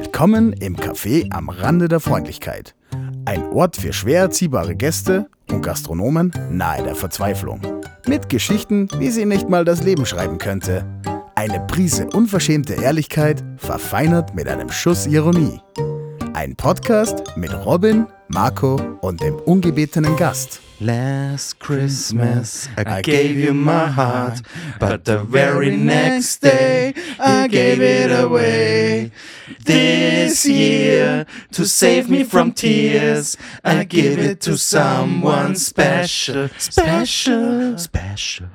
Willkommen im Café am Rande der Freundlichkeit. Ein Ort für schwer erziehbare Gäste und Gastronomen nahe der Verzweiflung. Mit Geschichten, wie sie nicht mal das Leben schreiben könnte. Eine Prise unverschämte Ehrlichkeit, verfeinert mit einem Schuss Ironie. Ein Podcast mit Robin, Marco und dem ungebetenen Gast. Last Christmas I gave you my heart, but the very next day I gave it away. This year, to save me from tears, I give it to someone special, special, special.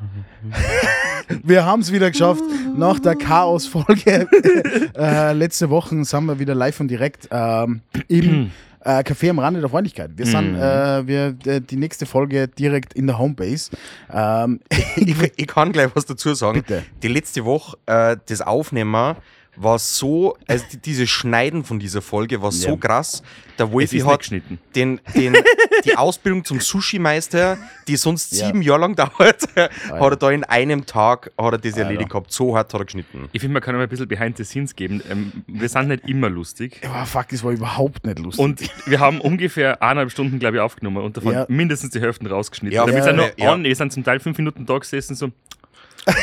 Wir haben es wieder geschafft. Nach der Chaos-Folge äh, letzte Woche sind wir wieder live und direkt ähm, im äh, Café am Rande der Freundlichkeit. Wir sind äh, wir, äh, die nächste Folge direkt in der Homebase. Ähm, Ich, ich kann gleich was dazu sagen. Bitte. Die letzte Woche, äh, das Aufnehmen war so, also die, dieses Schneiden von dieser Folge war so Ja. krass. Der Wolfi hat geschnitten. den, den, die Ausbildung zum Sushi-Meister, die sonst Ja. sieben Jahre lang dauert, hat er da in einem Tag hat er das erledigt gehabt. So hart hat er geschnitten. Ich finde, man kann auch ein bisschen Behind the Scenes geben. Ähm, wir sind nicht immer lustig. oh, fuck, das war überhaupt nicht lustig. Und wir haben ungefähr eineinhalb Stunden, glaube ich, aufgenommen und davon Ja. mindestens die Hälfte rausgeschnitten. Ja, Ja, wir ja, sind noch ja. on, wir sind zum Teil fünf Minuten da gesessen, so, Ah,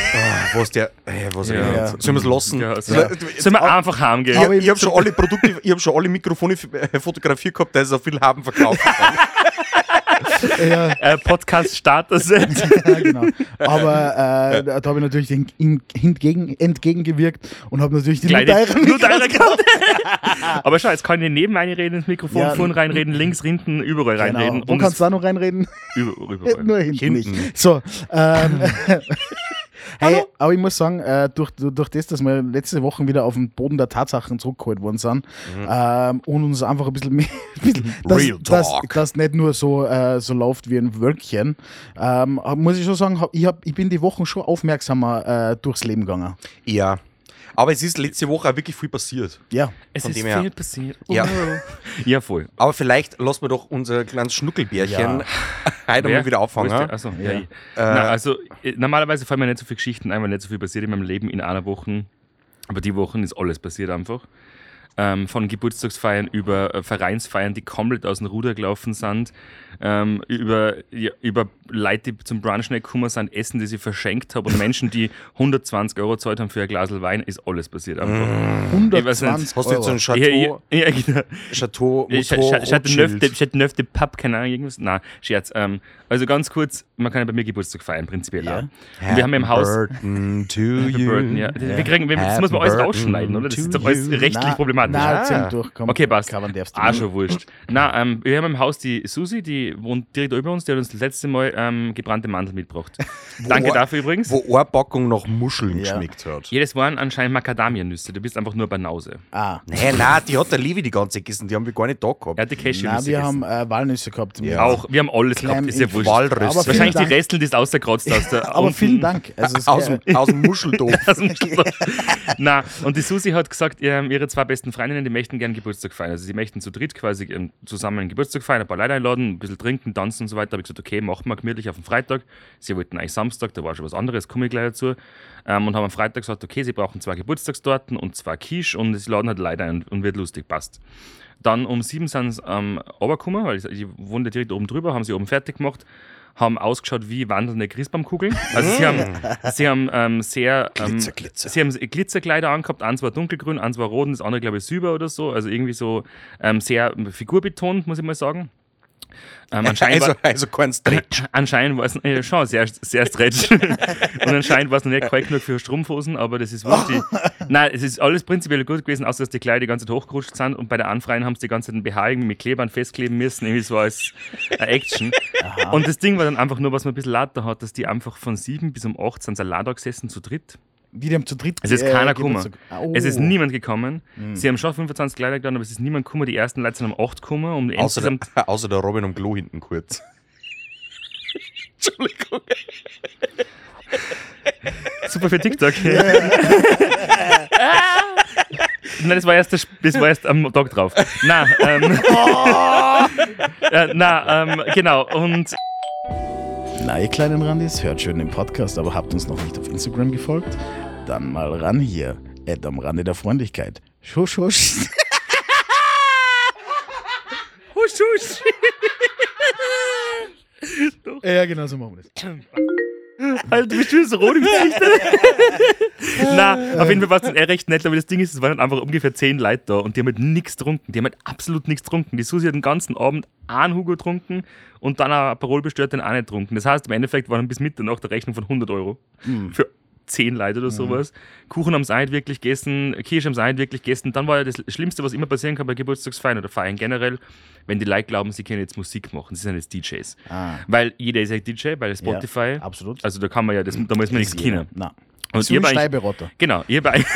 was der, äh, was Ja. er Sollen wir es lassen? ja, so, Ja. sollen wir einfach heimgehen? Ich, ich habe schon alle Produkte, ich habe schon alle Mikrofone äh, fotografiert gehabt, da ist auch viel haben verkauft. ja, Äh, Podcast-Starter-Set. ja, genau. Aber äh, da habe ich natürlich den, in, hingegen, entgegengewirkt und habe natürlich die deiner gehabt. Aber schau, jetzt kann ich neben reinreden ins Mikrofon, Ja. vorn reinreden, links, hinten, überall reinreden. Genau. Wo kannst du da noch reinreden? über, überall. Nur hinten, Hinten. nicht. So, ähm, hey, aber ich muss sagen, äh, durch, durch das, dass wir letzte Woche wieder auf den Boden der Tatsachen zurückgeholt worden sind ähm, und uns einfach ein bisschen mehr, ein bisschen, dass, dass, dass nicht nur so, äh, so läuft wie ein Wölkchen, ähm, muss ich schon sagen, ich, hab, ich bin die Wochen schon aufmerksamer äh, durchs Leben gegangen. ja. Aber es ist letzte Woche auch wirklich viel passiert. Ja. Es Von ist dem her- viel passiert. Ja. Ja, voll. Aber vielleicht lassen wir doch unser kleines Schnuckelbärchen Ja. heute Wer? mal wieder Wo ist auffangen. der? Achso, ja. Ja. ich. Na, also, äh, normalerweise fallen mir nicht so viele Geschichten ein, weil nicht so viel passiert in meinem Leben in einer Woche. Aber die Wochen ist alles passiert einfach. Ähm, von Geburtstagsfeiern über äh, Vereinsfeiern, die komplett aus dem Ruder gelaufen sind, ähm, über, ja, über Leute, die zum Brunch nicht gekommen sind, Essen, die sie verschenkt habe und Menschen, die 120 Euro gezahlt haben für ein Glas Wein, ist alles passiert einfach. Ich weiß 120 Hast du jetzt so ein. Chateau, Ja, ja, ja, genau. Chateau, Ich Motor, hatte neuf Rothschild? de Pub, keine Ahnung, irgendwas. Nein, Scherz. Ähm, also ganz kurz, man kann ja bei mir Geburtstag feiern, prinzipiell Ja. auch. Und wir haben im Haus. Burton to you. Burton, ja. Wir kriegen, wir, das muss man alles rausschneiden, oder? Das ist doch alles rechtlich problematisch. Nein, Ah. zehn durch, komm, Okay, passt. Covern darfst du Ah, schon wurscht. Na, ähm, wir haben im Haus die Susi, die wohnt direkt über uns, die hat uns das letzte Mal ähm, gebrannte Mandel mitgebracht. Danke dafür übrigens. Wo eine Packung nach Muscheln Ja. geschmeckt hat. Jedes waren anscheinend Macadamianüsse. Du bist einfach nur Banause. Ah. Nein, nein, die hat der Livi die ganze gegessen, die haben wir gar nicht da gehabt. Er hat die Nein, Cashewnüsse wir haben äh, Walnüsse gehabt. Ja. Auch, wir haben alles Klein gehabt, ist ja in wurscht. Walrüsse. Aber Wahrscheinlich Dank. die Restel, die ist ausgekratzt aus der. Aber unten. vielen Dank. Also es, aus, äh, dem, aus dem Muscheldorf. aus dem Schlaf. Na, und die Susi hat gesagt, ihre zwei besten Freundinnen, die möchten gerne Geburtstag feiern. Also sie möchten zu dritt quasi ähm, zusammen einen Geburtstag feiern, ein paar Leute einladen, ein bisschen trinken, tanzen und so weiter. Da habe ich gesagt, okay, machen wir gemütlich auf den Freitag. Sie wollten eigentlich Samstag, da war schon was anderes, komme ich gleich dazu. Ähm, und haben am Freitag gesagt, okay, sie brauchen zwei Geburtstagstorten und zwei Quiche und sie laden halt Leute ein und wird lustig, passt. Dann um sieben sind sie ähm, runtergekommen, weil ich, ich wohnte direkt oben drüber, haben sie oben fertig gemacht, haben ausgeschaut wie wandelnde Christbaumkugeln. Also sie haben, sie haben ähm, sehr... Ähm, Glitzer, Glitzer. Sie haben Glitzerkleider angehabt, eins war dunkelgrün, eins war rot und das andere, glaube ich, silber oder so. Also irgendwie so ähm, sehr figurbetont, muss ich mal sagen. Ähm, anscheinend, Also, war, also Stretch. anscheinend war es äh, schon sehr, sehr stretch. und anscheinend war es noch nicht kalt genug für Strumpfhosen, aber das ist wurscht. Die- Nein, es ist alles prinzipiell gut gewesen, außer dass die Kleider die ganze Zeit hochgerutscht sind und bei der Anfreien haben sie die ganze Zeit den BH mit Klebern festkleben müssen, irgendwie so als eine Action. Und das Ding war dann einfach nur, was man ein bisschen lauter hat, dass die einfach von sieben bis um acht sind da gesessen zu dritt. Wie die haben zu dritt. Es ist äh, keiner gekommen. Oh. Es ist niemand gekommen. Sie haben schon 25 Kleider getan, aber es ist niemand gekommen. Die ersten Leute sind um 8 gekommen. Um Außer der, außer der Robin am Klo hinten kurz. Entschuldigung. Super für TikTok. Nein, das war erst, das war erst am Tag drauf. Nein, ähm, äh, na, ähm, genau. Und na, ihr kleinen Randis, hört schön den Podcast, aber habt uns noch nicht auf Instagram gefolgt? Dann mal ran hier. Ed am Rande der Freundlichkeit. Schusch, husch. husch, husch. ja, genau so machen wir das. Alter, du bist schon so rot im Gesicht. Na, auf jeden Fall war es dann eher recht nett, aber das Ding ist, es waren dann einfach ungefähr zehn Leute da und die haben halt nichts getrunken. Die haben halt absolut nichts getrunken. Die Susi hat den ganzen Abend einen Hugo getrunken und dann ein Parol bestellt, den auch nicht getrunken. Das heißt, im Endeffekt waren bis Mitternacht eine Rechnung von 100 Euro für zehn Leute oder sowas. Kuchen haben sie auch nicht wirklich gegessen, Kirsch auch nicht wirklich gegessen. Dann war ja das Schlimmste, was immer passieren kann bei Geburtstagsfeiern oder Feiern generell, wenn die Leute glauben, sie können jetzt Musik machen. Sie sind jetzt DJs. Ah. Weil jeder ist ja DJ bei Spotify. Ja, absolut. Also da kann man ja, das, da muss man nichts kennen. Und So ich Steiberotter. Genau, ich habe eigentlich,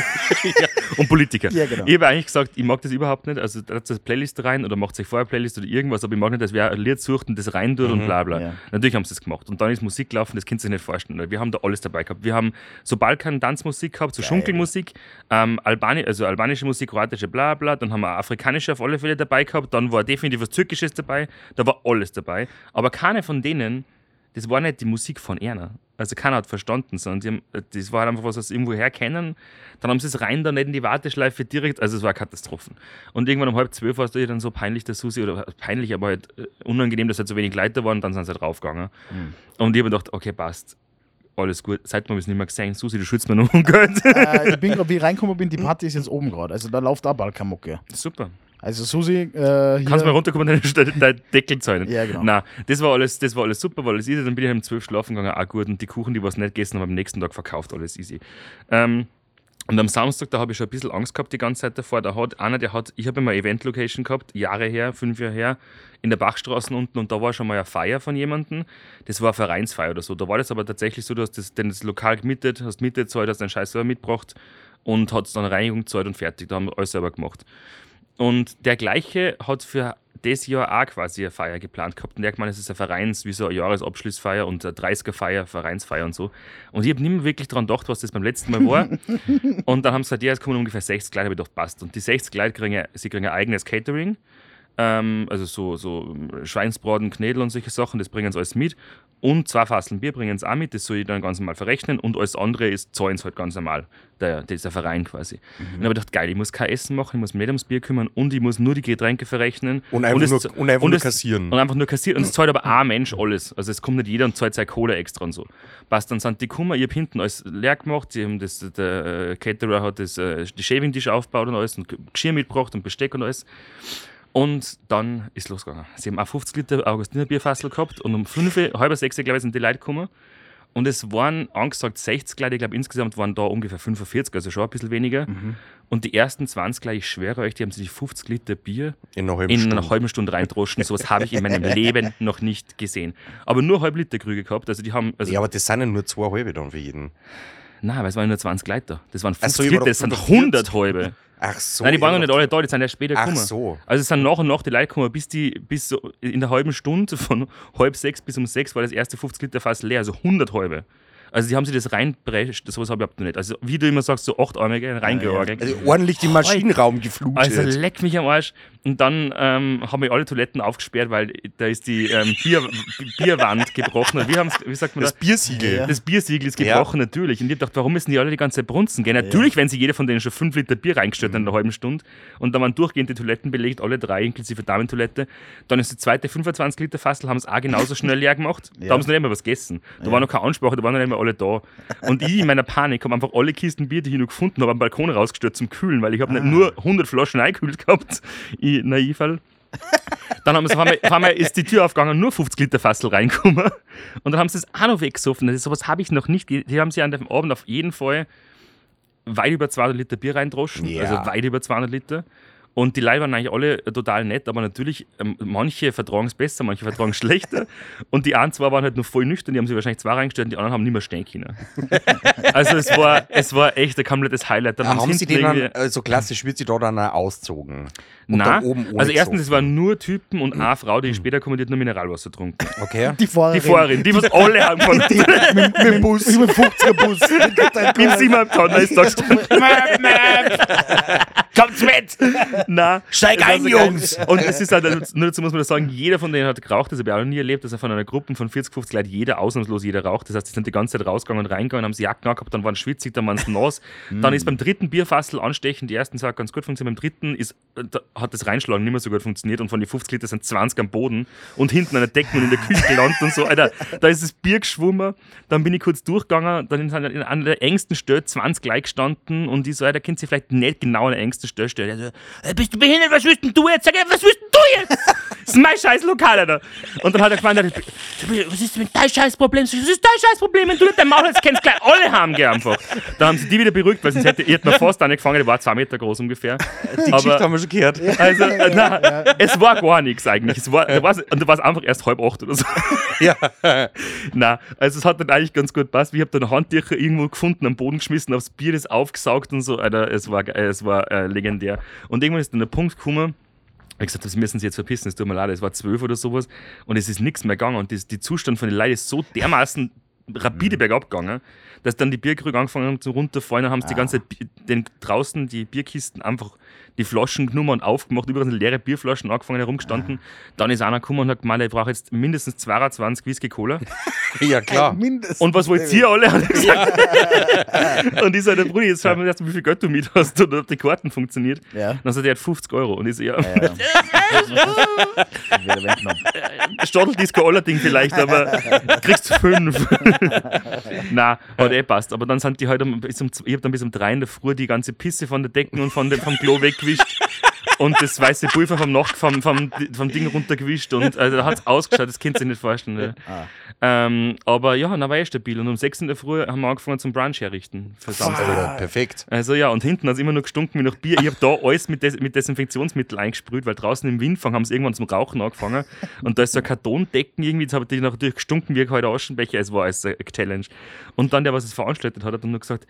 ja, und Politiker. Ja, genau. Ich habe eigentlich gesagt, ich mag das überhaupt nicht. Also da eine Playlist rein oder macht sich vorher Playlist oder irgendwas, aber ich mag nicht, dass wer ein Lied sucht und das rein tut und bla bla. ja. Natürlich haben sie das gemacht. Und dann ist Musik gelaufen, das könnt ihr sich nicht vorstellen. Wir haben da alles dabei gehabt. Wir haben so Balkan-Tanzmusik gehabt, so Schunkelmusik, ähm, Albani also albanische Musik, kroatische bla bla, dann haben wir afrikanische auf alle Fälle dabei gehabt, dann war definitiv was Türkisches dabei, da war alles dabei. Aber keine von denen das war nicht die Musik von Erna. Also keiner hat verstanden, sondern haben, das war halt einfach was, was sie irgendwo herkennen. Dann haben sie es rein, dann nicht in die Warteschleife direkt, also es war Katastrophen. Und irgendwann um halb zwölf war es dann so peinlich, der Susi, oder peinlich, aber halt äh, unangenehm, dass halt so wenig Leute waren, dann sind sie halt raufgegangen. Und ich habe gedacht, okay, passt. Alles gut. Seit wir es nicht mehr gesehen. Susi, du schützt mir noch um Geld. äh, ich bin gerade, wie ich reingekommen bin, die Party ist jetzt oben gerade. Also da läuft auch Balkanmucke. Super. Also Susi, äh, Kannst du mal runterkommen und deinen deinen Deckel zahlen? Ja, genau. Nein, das war alles, das war alles super, war alles easy. Dann bin ich um 12 schlafen gegangen, auch gut. Und die Kuchen, die was nicht gegessen haben, am nächsten Tag verkauft, alles easy. Ähm, und am Samstag, da habe ich schon ein bisschen Angst gehabt die ganze Zeit davor. Da hat einer, der hat, ich habe immer eine Event-Location gehabt, Jahre her, fünf Jahre her, in der Bachstraße unten und da war schon mal eine Feier von jemandem. Das war eine Vereinsfeier oder so. Da war das aber tatsächlich so, du hast das, denn das Lokal gemietet, hast Miete gezahlt, hast deinen Scheiß selber mitgebracht und hat dann Reinigung gezahlt und fertig. Da haben wir alles selber gemacht. Und der gleiche hat für das Jahr auch quasi eine Feier geplant gehabt. Und der hat gemeint, es ist eine Vereins-, wie so eine Jahresabschlussfeier und eine 30er-Feier, Vereinsfeier und so. Und ich habe nicht mehr wirklich daran gedacht, was das beim letzten Mal war. und dann haben sie gesagt, ja, es kommen ungefähr 60 Leute, habe ich gedacht, passt. Und die 60 Leute kriegen, sie kriegen ein eigenes Catering. Ähm, also so, so Schweinsbraten, Knädel und solche Sachen, das bringen sie alles mit. Und zwei Fasseln Bier bringen sie auch mit, das soll ich dann ganz normal verrechnen. Und alles andere ist, zahlen sie halt ganz normal. Der, dieser Verein quasi. Und dann habe ich gedacht, geil, ich muss kein Essen machen, ich muss mich nicht ums Bier kümmern und ich muss nur die Getränke verrechnen. Und einfach es- nur- und einfach nur es- kassieren. Und einfach nur kassieren. Und es zahlt aber ein Mensch alles. Also es kommt nicht jeder und zahlt seine Kohle extra und so. Passt, dann sind die gekommen, ich habe hinten alles leer gemacht, sie haben das, der äh, Caterer hat das, äh, die Shaving-Tisch aufgebaut und alles und Geschirr mitgebracht und Besteck und alles. Und dann ist losgegangen. Sie haben auch 50 Liter Augustiner Bierfassel gehabt und um 5, halb sechs, glaube ich, sind die Leute gekommen. Und es waren angesagt 60 Leute, ich glaube insgesamt waren da ungefähr 45, also schon ein bisschen weniger. Und die ersten 20 gleich, ich schwöre euch, die haben sich 50 Liter Bier In einer halben in Stunde. einer halben Stunde reindroschen. Sowas habe ich in meinem Leben noch nicht gesehen. Aber nur halb Liter Krüge gehabt. Also die haben. Also, ja, aber das sind ja nur zwei halbe dann für jeden. Nein, weil es waren nur 20 Leute. Das waren Ach so, 50 ich war Liter, das sind 45. 100 halbe. Ach so. Nein, die waren noch nicht alle da, die sind erst später Ach gekommen. so. Also es sind nach und nach die Leute gekommen, bis die, bis so in der halben Stunde von halb sechs bis um sechs war das erste 50 Liter Fass leer, also 100 halbe. Also die haben sich das reinprescht, sowas habe ich überhaupt noch nicht. Also wie du immer sagst, so achtarmige reingeorgelt. Also ordentlich den Maschinenraum geflutet. Also leck mich am Arsch. Und dann ähm, haben wir alle Toiletten aufgesperrt, weil da ist die ähm, Bier, Bierwand gebrochen. Und Wie, haben's- wie sagt man das das? Biersiegel. Ja. Das Biersiegel ist Ja. gebrochen, natürlich. Und ich gedacht, warum müssen die alle die ganze Zeit brunzen gehen? Natürlich, wenn sie jeder von denen schon 5 Liter Bier reingestellt hat in einer halben Stunde. Und dann waren durchgehend die Toiletten belegt, alle drei, inklusive Damentoilette. Dann ist die zweite 25 Liter Fassel, haben es auch genauso schnell leer gemacht. Da haben sie noch nicht mehr was gegessen. Da war noch keine Ansprache, da waren noch nicht mehr alle da. Und ich in meiner Panik habe einfach alle Kisten Bier, die ich noch gefunden habe, am Balkon rausgestellt zum Kühlen, weil ich habe nicht nur 100 Flaschen eingekühlt gehabt. Ich, naiv. Dann haben sie, auf einmal, auf einmal ist die Tür aufgegangen, nur 50 Liter Fassel reinkommen. Und dann haben sie es auch noch weggesoffen. Das ist, sowas habe ich noch nicht. Die haben sie an dem Abend auf jeden Fall weit über 200 Liter Bier reindroschen. Ja. Also weit über 200 Liter. Und die Leute waren eigentlich alle total nett, aber natürlich, ähm, manche vertragen es besser, manche vertragen es schlechter. Und die einen zwei waren halt nur voll nüchtern, die haben sich wahrscheinlich zwei reingestellt und die anderen haben nicht mehr stehen können. Also es war, es war echt ein komplettes Highlight. Dann Ah, haben sie den dann, irgendwie- also klassisch wird sie da dann auch auszogen? Und Nein, dann oben also erstens, es waren nur Typen und eine Frau, die später kommen, die hat nur Mineralwasser getrunken. Okay. die Fahrerin. Die Fahrerin, die was alle haben von mit, mit dem Bus. Mit dem 50er Bus. Im Siebenhalb Tonner ist da gestanden. Kommt's mit! Na, Steig ein. Jungs! Und es ist halt, nur dazu muss man das sagen, jeder von denen hat geraucht, das habe ich auch noch nie erlebt, dass er von einer Gruppe von 40, 50 Leuten jeder ausnahmslos jeder raucht. Das heißt, die sind die ganze Zeit rausgegangen und reingegangen, haben sie Jacken angehabt, dann waren sie schwitzig, dann waren sie nass. dann ist beim dritten Bierfassel anstechen, die ersten hat ganz gut funktioniert, beim dritten ist, hat das Reinschlagen nicht mehr so gut funktioniert und von den 50 Liter sind 20 am Boden und hinten an der Decke und in der Küche gelandet und so. Alter, da ist das Bier geschwommen, dann bin ich kurz durchgegangen, dann sind an einer der engsten Stelle 20 gleich gestanden und ich so, Alter, kennt sie vielleicht nicht genau an der engsten Stelle stellen. Er so, "Äh, bist du behindert, was willst denn du jetzt? Sag, ich, was willst denn du jetzt? Das ist mein scheiß Lokal, Alter. Und dann hat er gemeint, was ist denn dein scheiß Problem? Was ist dein scheiß Problem? Wenn du nicht dein Maul hast, kennst gleich alle haben gell, einfach. Da haben sie die wieder beruhigt, weil sonst hätte ich mir fast eine gefangen, die war zwei Meter groß ungefähr. Die Geschichte haben wir schon gehört. Also, äh, na, es war gar nichts eigentlich. Es war, da war es einfach erst halb acht oder so. Ja. Na, also es hat dann eigentlich ganz gut passt. Ich habe dann Handtücher irgendwo gefunden, am Boden geschmissen, aufs Bier, das aufgesaugt und so. Alter, es war, es war äh, legendär. Und irgendwann ist dann der Punkt gekommen, ich hab gesagt, sie müssen sich jetzt verpissen, es tut mir leid, es war zwölf oder sowas. Und es ist nichts mehr gegangen. Und das, die Zustand von den Leuten ist so dermaßen rapide bergab gegangen, dass dann die Bierkrüge angefangen haben zu runterfallen, dann haben sie die ganze Zeit den, draußen die Bierkisten einfach die Flaschen genommen und aufgemacht, überall sind leere Bierflaschen angefangen herumgestanden. Dann ist einer gekommen und hat gemeint, ich brauche jetzt mindestens 22 Whisky Cola. Ja, klar. Mindestens. Und was wollt ihr alle? Hat und ich der Brudi, jetzt schauen wir erst, wie viel Geld du mit hast und ob die Karten funktioniert. Ja. Dann sagt er, er hat 50 Euro. Und ich so, ja, Ja. Wieder weggenommen. Stadteldisco Allerding vielleicht, aber kriegst fünf. Na, hat eh passt. Aber dann sind die halt um, bis um, ich hab dann bis um drei in der Früh die ganze Pisse von der Decken und von dem, vom Klo weggewischt. Und das weiße Pulver vom, Nacht, vom, vom, vom Ding runtergewischt. Und also, da hat es ausgeschaut, das könnt ihr sich nicht vorstellen. Ne? Ähm, aber ja, dann war eh stabil. Und um sechs in der Früh haben wir angefangen zum Brunch herrichten für Samstag. Ja, perfekt. Also ja, und hinten hat es immer noch gestunken wie nach Bier. Ich habe da alles mit, Des mit Desinfektionsmittel eingesprüht, weil draußen im Windfang haben sie irgendwann zum Rauchen angefangen. Und da ist so ein Kartondecken irgendwie, jetzt habe ich natürlich gestunken wie heute Aschenbecher. Es war alles eine Challenge. Und dann der, was es veranstaltet hat, hat dann nur gesagt,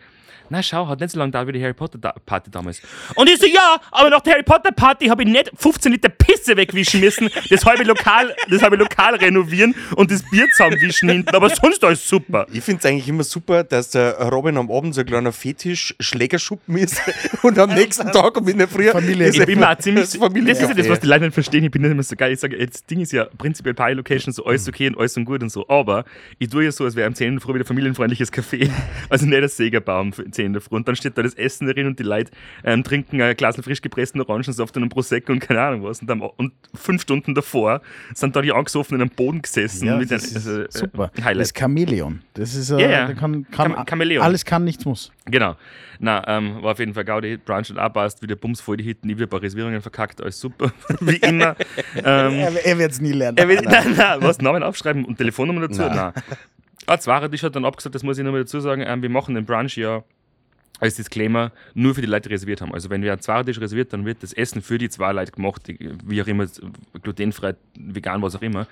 na schau, hat nicht so lange da wie die Harry Potter Party damals. Und ich so, ja, aber nach der Harry Potter Party habe ich nicht 15 Liter Pisse wegwischen müssen, das halbe Lokal, das halbe Lokal renovieren und das Bier zusammenwischen hinten, aber sonst alles super. Ich finde es eigentlich immer super, dass der Robin am Abend so ein kleiner Fetisch-Schlägerschuppen ist und am nächsten Tag um in der Früh Familie- ist Ich bin auch ziemlich. das Das, Familie- ist ja das, was die Leute nicht verstehen. Ich bin nicht immer so geil. Ich sage, das Ding ist ja prinzipiell Party Location, so alles okay und alles und gut und so. Aber ich tue ja so, als wäre am 10 in der Früh wieder familienfreundliches Café. Also nicht das Sägerbaum für 10 in der Früh. Und dann steht da das Essen drin und die Leute ähm, trinken ein Glas frisch gepressten Orangensaft und einen Prosecco und keine Ahnung was. Und, dann, und fünf Stunden davor sind da die angesoffenen am Boden gesessen. Ja, mit das ist also, äh, super. Highlight. Das Chamäleon. Das ist äh, Ja, ja. kann, kann Cham- Chamäleon. alles kann, nichts muss. Genau. Na, ähm, war auf jeden Fall Gaudi. Brunch und passt, wieder Bums voll die Hitten, nie wieder ein paar Reservierungen verkackt, alles super. Wie immer. ähm, Er, er wird es nie lernen. er will, nein, nein, was, Namen aufschreiben und Telefonnummer dazu? Nein. Ah, Zwaratisch hat dann abgesagt, das muss ich nochmal dazu sagen, ähm, wir machen den Brunch ja als Disclaimer nur für die Leute, reserviert haben. Also wenn wir einen Zwaratisch reserviert, dann wird das Essen für die zwei Leute gemacht, wie auch immer, glutenfrei, vegan, was auch immer.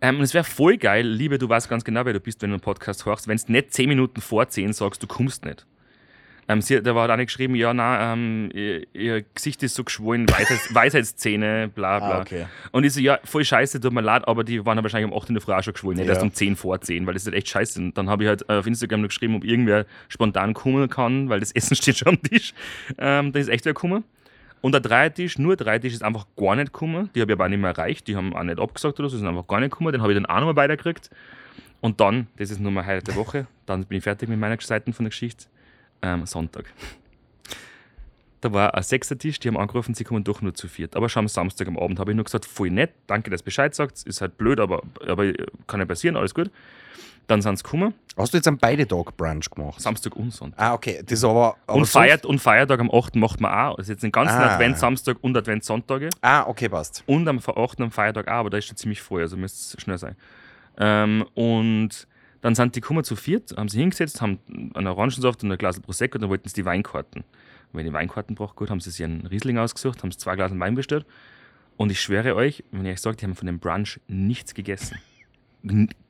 Ähm, und es wäre voll geil, Liebe, du weißt ganz genau, wer du bist, wenn du einen Podcast hörst, wenn du nicht 10 Minuten vor 10 sagst, du kommst nicht. Ähm, sie, da war dann geschrieben, ja, na, ähm, ihr, ihr Gesicht ist so geschwollen, Weisheits, Weisheitszähne, bla bla. Ah, okay. Und ich so, ja, voll scheiße, tut mir leid, aber die waren ja wahrscheinlich um 8 in der Früh schon geschwollen, nicht Ja. erst um 10 vor 10, weil das ist echt scheiße. Und dann habe ich halt äh, auf Instagram noch geschrieben, ob irgendwer spontan kommen kann, weil das Essen steht schon am Tisch. Ähm, dann ist echt wer gekommen. Und der Dreiertisch, nur der Dreiertisch ist einfach gar nicht gekommen. Die habe ich aber auch nicht mehr erreicht, die haben auch nicht abgesagt oder so, sind einfach gar nicht gekommen. Den habe ich dann auch nochmal weitergekriegt. Und dann, das ist nur mal Highlight der Woche, dann bin ich fertig mit meiner Seite von der Geschichte. Ähm, Sonntag. Da war ein Sechsertisch, die haben angerufen, sie kommen doch nur zu viert. Aber schon am Samstag am Abend habe ich nur gesagt, voll nett, danke, dass Bescheid sagt, ist halt blöd, aber, aber kann ja passieren, alles gut. Dann sind sie gekommen, Hast du jetzt einen beide Tag Brunch gemacht? Samstag und Sonntag. Ah, okay. Das aber. aber Und, Feiert, und Feiertag am 8. macht man auch. Also jetzt den ganzen Ah. Advent, Samstag und Advent, Sonntage. Ah, okay, passt. Und am 8. am Feiertag auch, aber da ist schon ziemlich voll, also müsste es schnell sein. Ähm, und dann sind die gekommen zu viert, haben sie hingesetzt, haben einen Orangensaft und ein Glas Prosecco und dann wollten sie die Weinkarten. Und wenn die Weinkarten braucht, gut, haben sie sich einen Riesling ausgesucht, haben sie zwei Glas Wein bestellt. Und ich schwöre euch, wenn ich euch sage, die haben von dem Brunch nichts gegessen.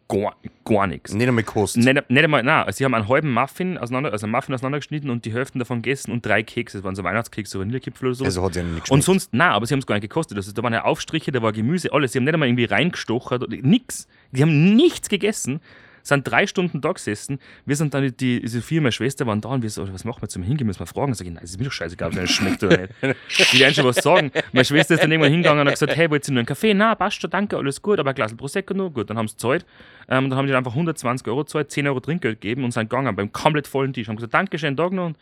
Gar, gar nichts. Nicht einmal Kost. Nicht, nicht einmal, nein, sie haben einen halben Muffin, auseinander, also einen Muffin auseinandergeschnitten und die Hälften davon gegessen und drei Kekse. Das waren so Weihnachtskekse, so Vanillekipfel oder so. Also hat sie ja nicht und geschmeckt. sonst, nein, aber sie haben es gar nicht gekostet. Also, da waren ja Aufstriche, da war Gemüse, alles. Sie haben nicht einmal irgendwie reingestochert, oder nix. Die haben nichts gegessen. Sind drei Stunden da gesessen. Wir sind dann, die, diese vier meine Schwester waren da und wir so, was machen wir zum Hingehen? Müssen wir fragen? Sag ich, nein, es ist mir doch scheißegal, ob es schmeckt oder nicht. Die werden schon was sagen. Meine Schwester ist dann irgendwann hingegangen und hat gesagt, hey, wollt ihr nur einen Kaffee? Na, passt schon, danke, alles gut, aber ein Glas Prosecco nur. Gut, dann haben sie gezahlt. Ähm, dann haben die einfach 120 Euro gezahlt, 10 Euro Trinkgeld gegeben und sind gegangen beim komplett vollen Tisch. Haben gesagt, danke, schönen Tag noch. Und,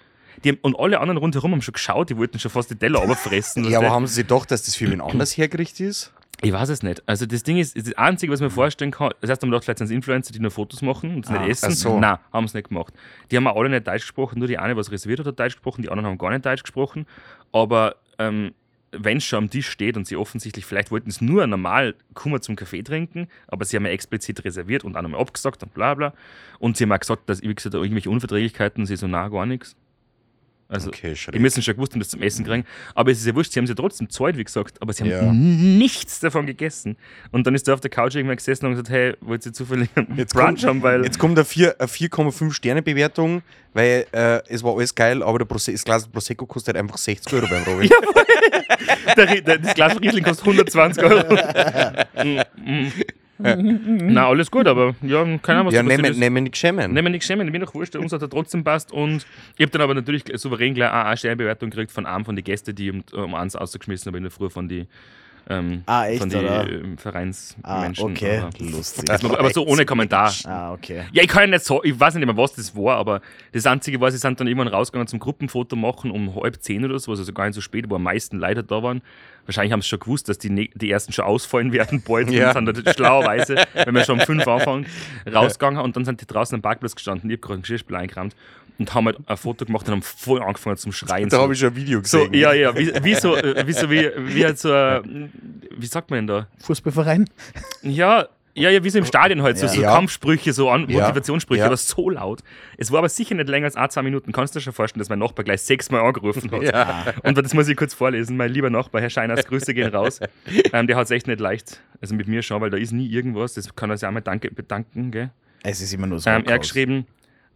die, haben- und alle anderen rundherum haben schon geschaut, die wollten schon fast die Teller runterfressen. Ja, aber haben sie doch, dass das für wen anders hergerichtet ist? Ich weiß es nicht. Also das Ding ist, das Einzige, was ich mir vorstellen kann, das heißt, man gedacht, vielleicht sind es Influencer, die nur Fotos machen und es Ah, nicht essen. so. Nein, haben es nicht gemacht. Die haben auch alle nicht Deutsch gesprochen, nur die eine, was reserviert hat, hat Deutsch gesprochen, die anderen haben gar nicht Deutsch gesprochen. Aber ähm, wenn es schon am Tisch steht und sie offensichtlich, vielleicht wollten es nur normal Kummer zum Kaffee trinken, aber sie haben ja explizit reserviert und auch nochmal abgesagt und bla bla. Und sie haben auch gesagt, dass wie gesagt, irgendwelche Unverträglichkeiten, sie so, na gar nichts. Also, Okay, die müssen schon gewusst haben, das zum Essen kriegen. Aber es ist ja wurscht, sie haben sie trotzdem gezahlt, wie gesagt, aber sie haben Ja. nichts davon gegessen. Und dann ist er auf der Couch irgendwann gesessen und gesagt, hey, wollt ihr zufällig einen Jetzt Brunch kommt- haben, weil... Jetzt kommt eine vier- eine 4,5 Sterne Bewertung, weil äh, es war alles geil, aber der Prose das Glas Prosecco kostet einfach 60 Euro beim Robin. der, der, das Glas Riesling kostet 120 Euro. Mm. Na, alles gut, aber ja, keine Ahnung, was Ja, nehmen, ist. nehmen nicht schämen. Nehmen wir nichts schämen, mir doch wurscht, uns hat er trotzdem passt und ich habe dann aber natürlich souverän gleich eine Sternbewertung gekriegt von einem von den Gästen, die um, um eins ausgeschmissen habe in der Früh von die ähm, Ah, echt, von oder? ähm, Ah, Vereinsmenschen. okay. Aber, Lustig. aber so ohne Kommentar. Ah, okay. Ja, ich kann nicht so, ich weiß nicht mehr, was das war, aber das Einzige war, sie sind dann irgendwann rausgegangen zum Gruppenfoto machen um halb zehn oder so, also gar nicht so spät, wo am meisten Leute da waren. Wahrscheinlich haben sie schon gewusst, dass die, ne- die ersten schon ausfallen werden bald Ja. und sind dann schlauerweise, wenn wir schon um fünf anfangen, rausgegangen und dann sind die draußen am Parkplatz gestanden, ich habe gerade ein Geschirrspiel eingerammt und haben halt ein Foto gemacht und haben voll angefangen zum Schreien. Da so. habe ich schon ein Video so, gesehen. ja, ja, wie, wie so, äh, wie so, wie, wie halt so, ein- wie sagt man denn da? Fußballverein? Ja, ja, ja, wie so im Stadion halt, so, Ja. so. Kampfsprüche, so An Ja. Motivationssprüche, Ja. aber so laut. Es war aber sicher nicht länger als ein, zwei Minuten. Kannst du dir schon vorstellen, dass mein Nachbar gleich sechsmal angerufen hat. Ja. Und das muss ich kurz vorlesen. Mein lieber Nachbar, Herr Scheiners, Grüße gehen raus. Ähm, der hat es echt nicht leicht. Also mit mir schon, weil da ist nie irgendwas. Das kann er sich auch mal danke, bedanken. Gell? Es ist immer nur so. Ähm, er hat geschrieben,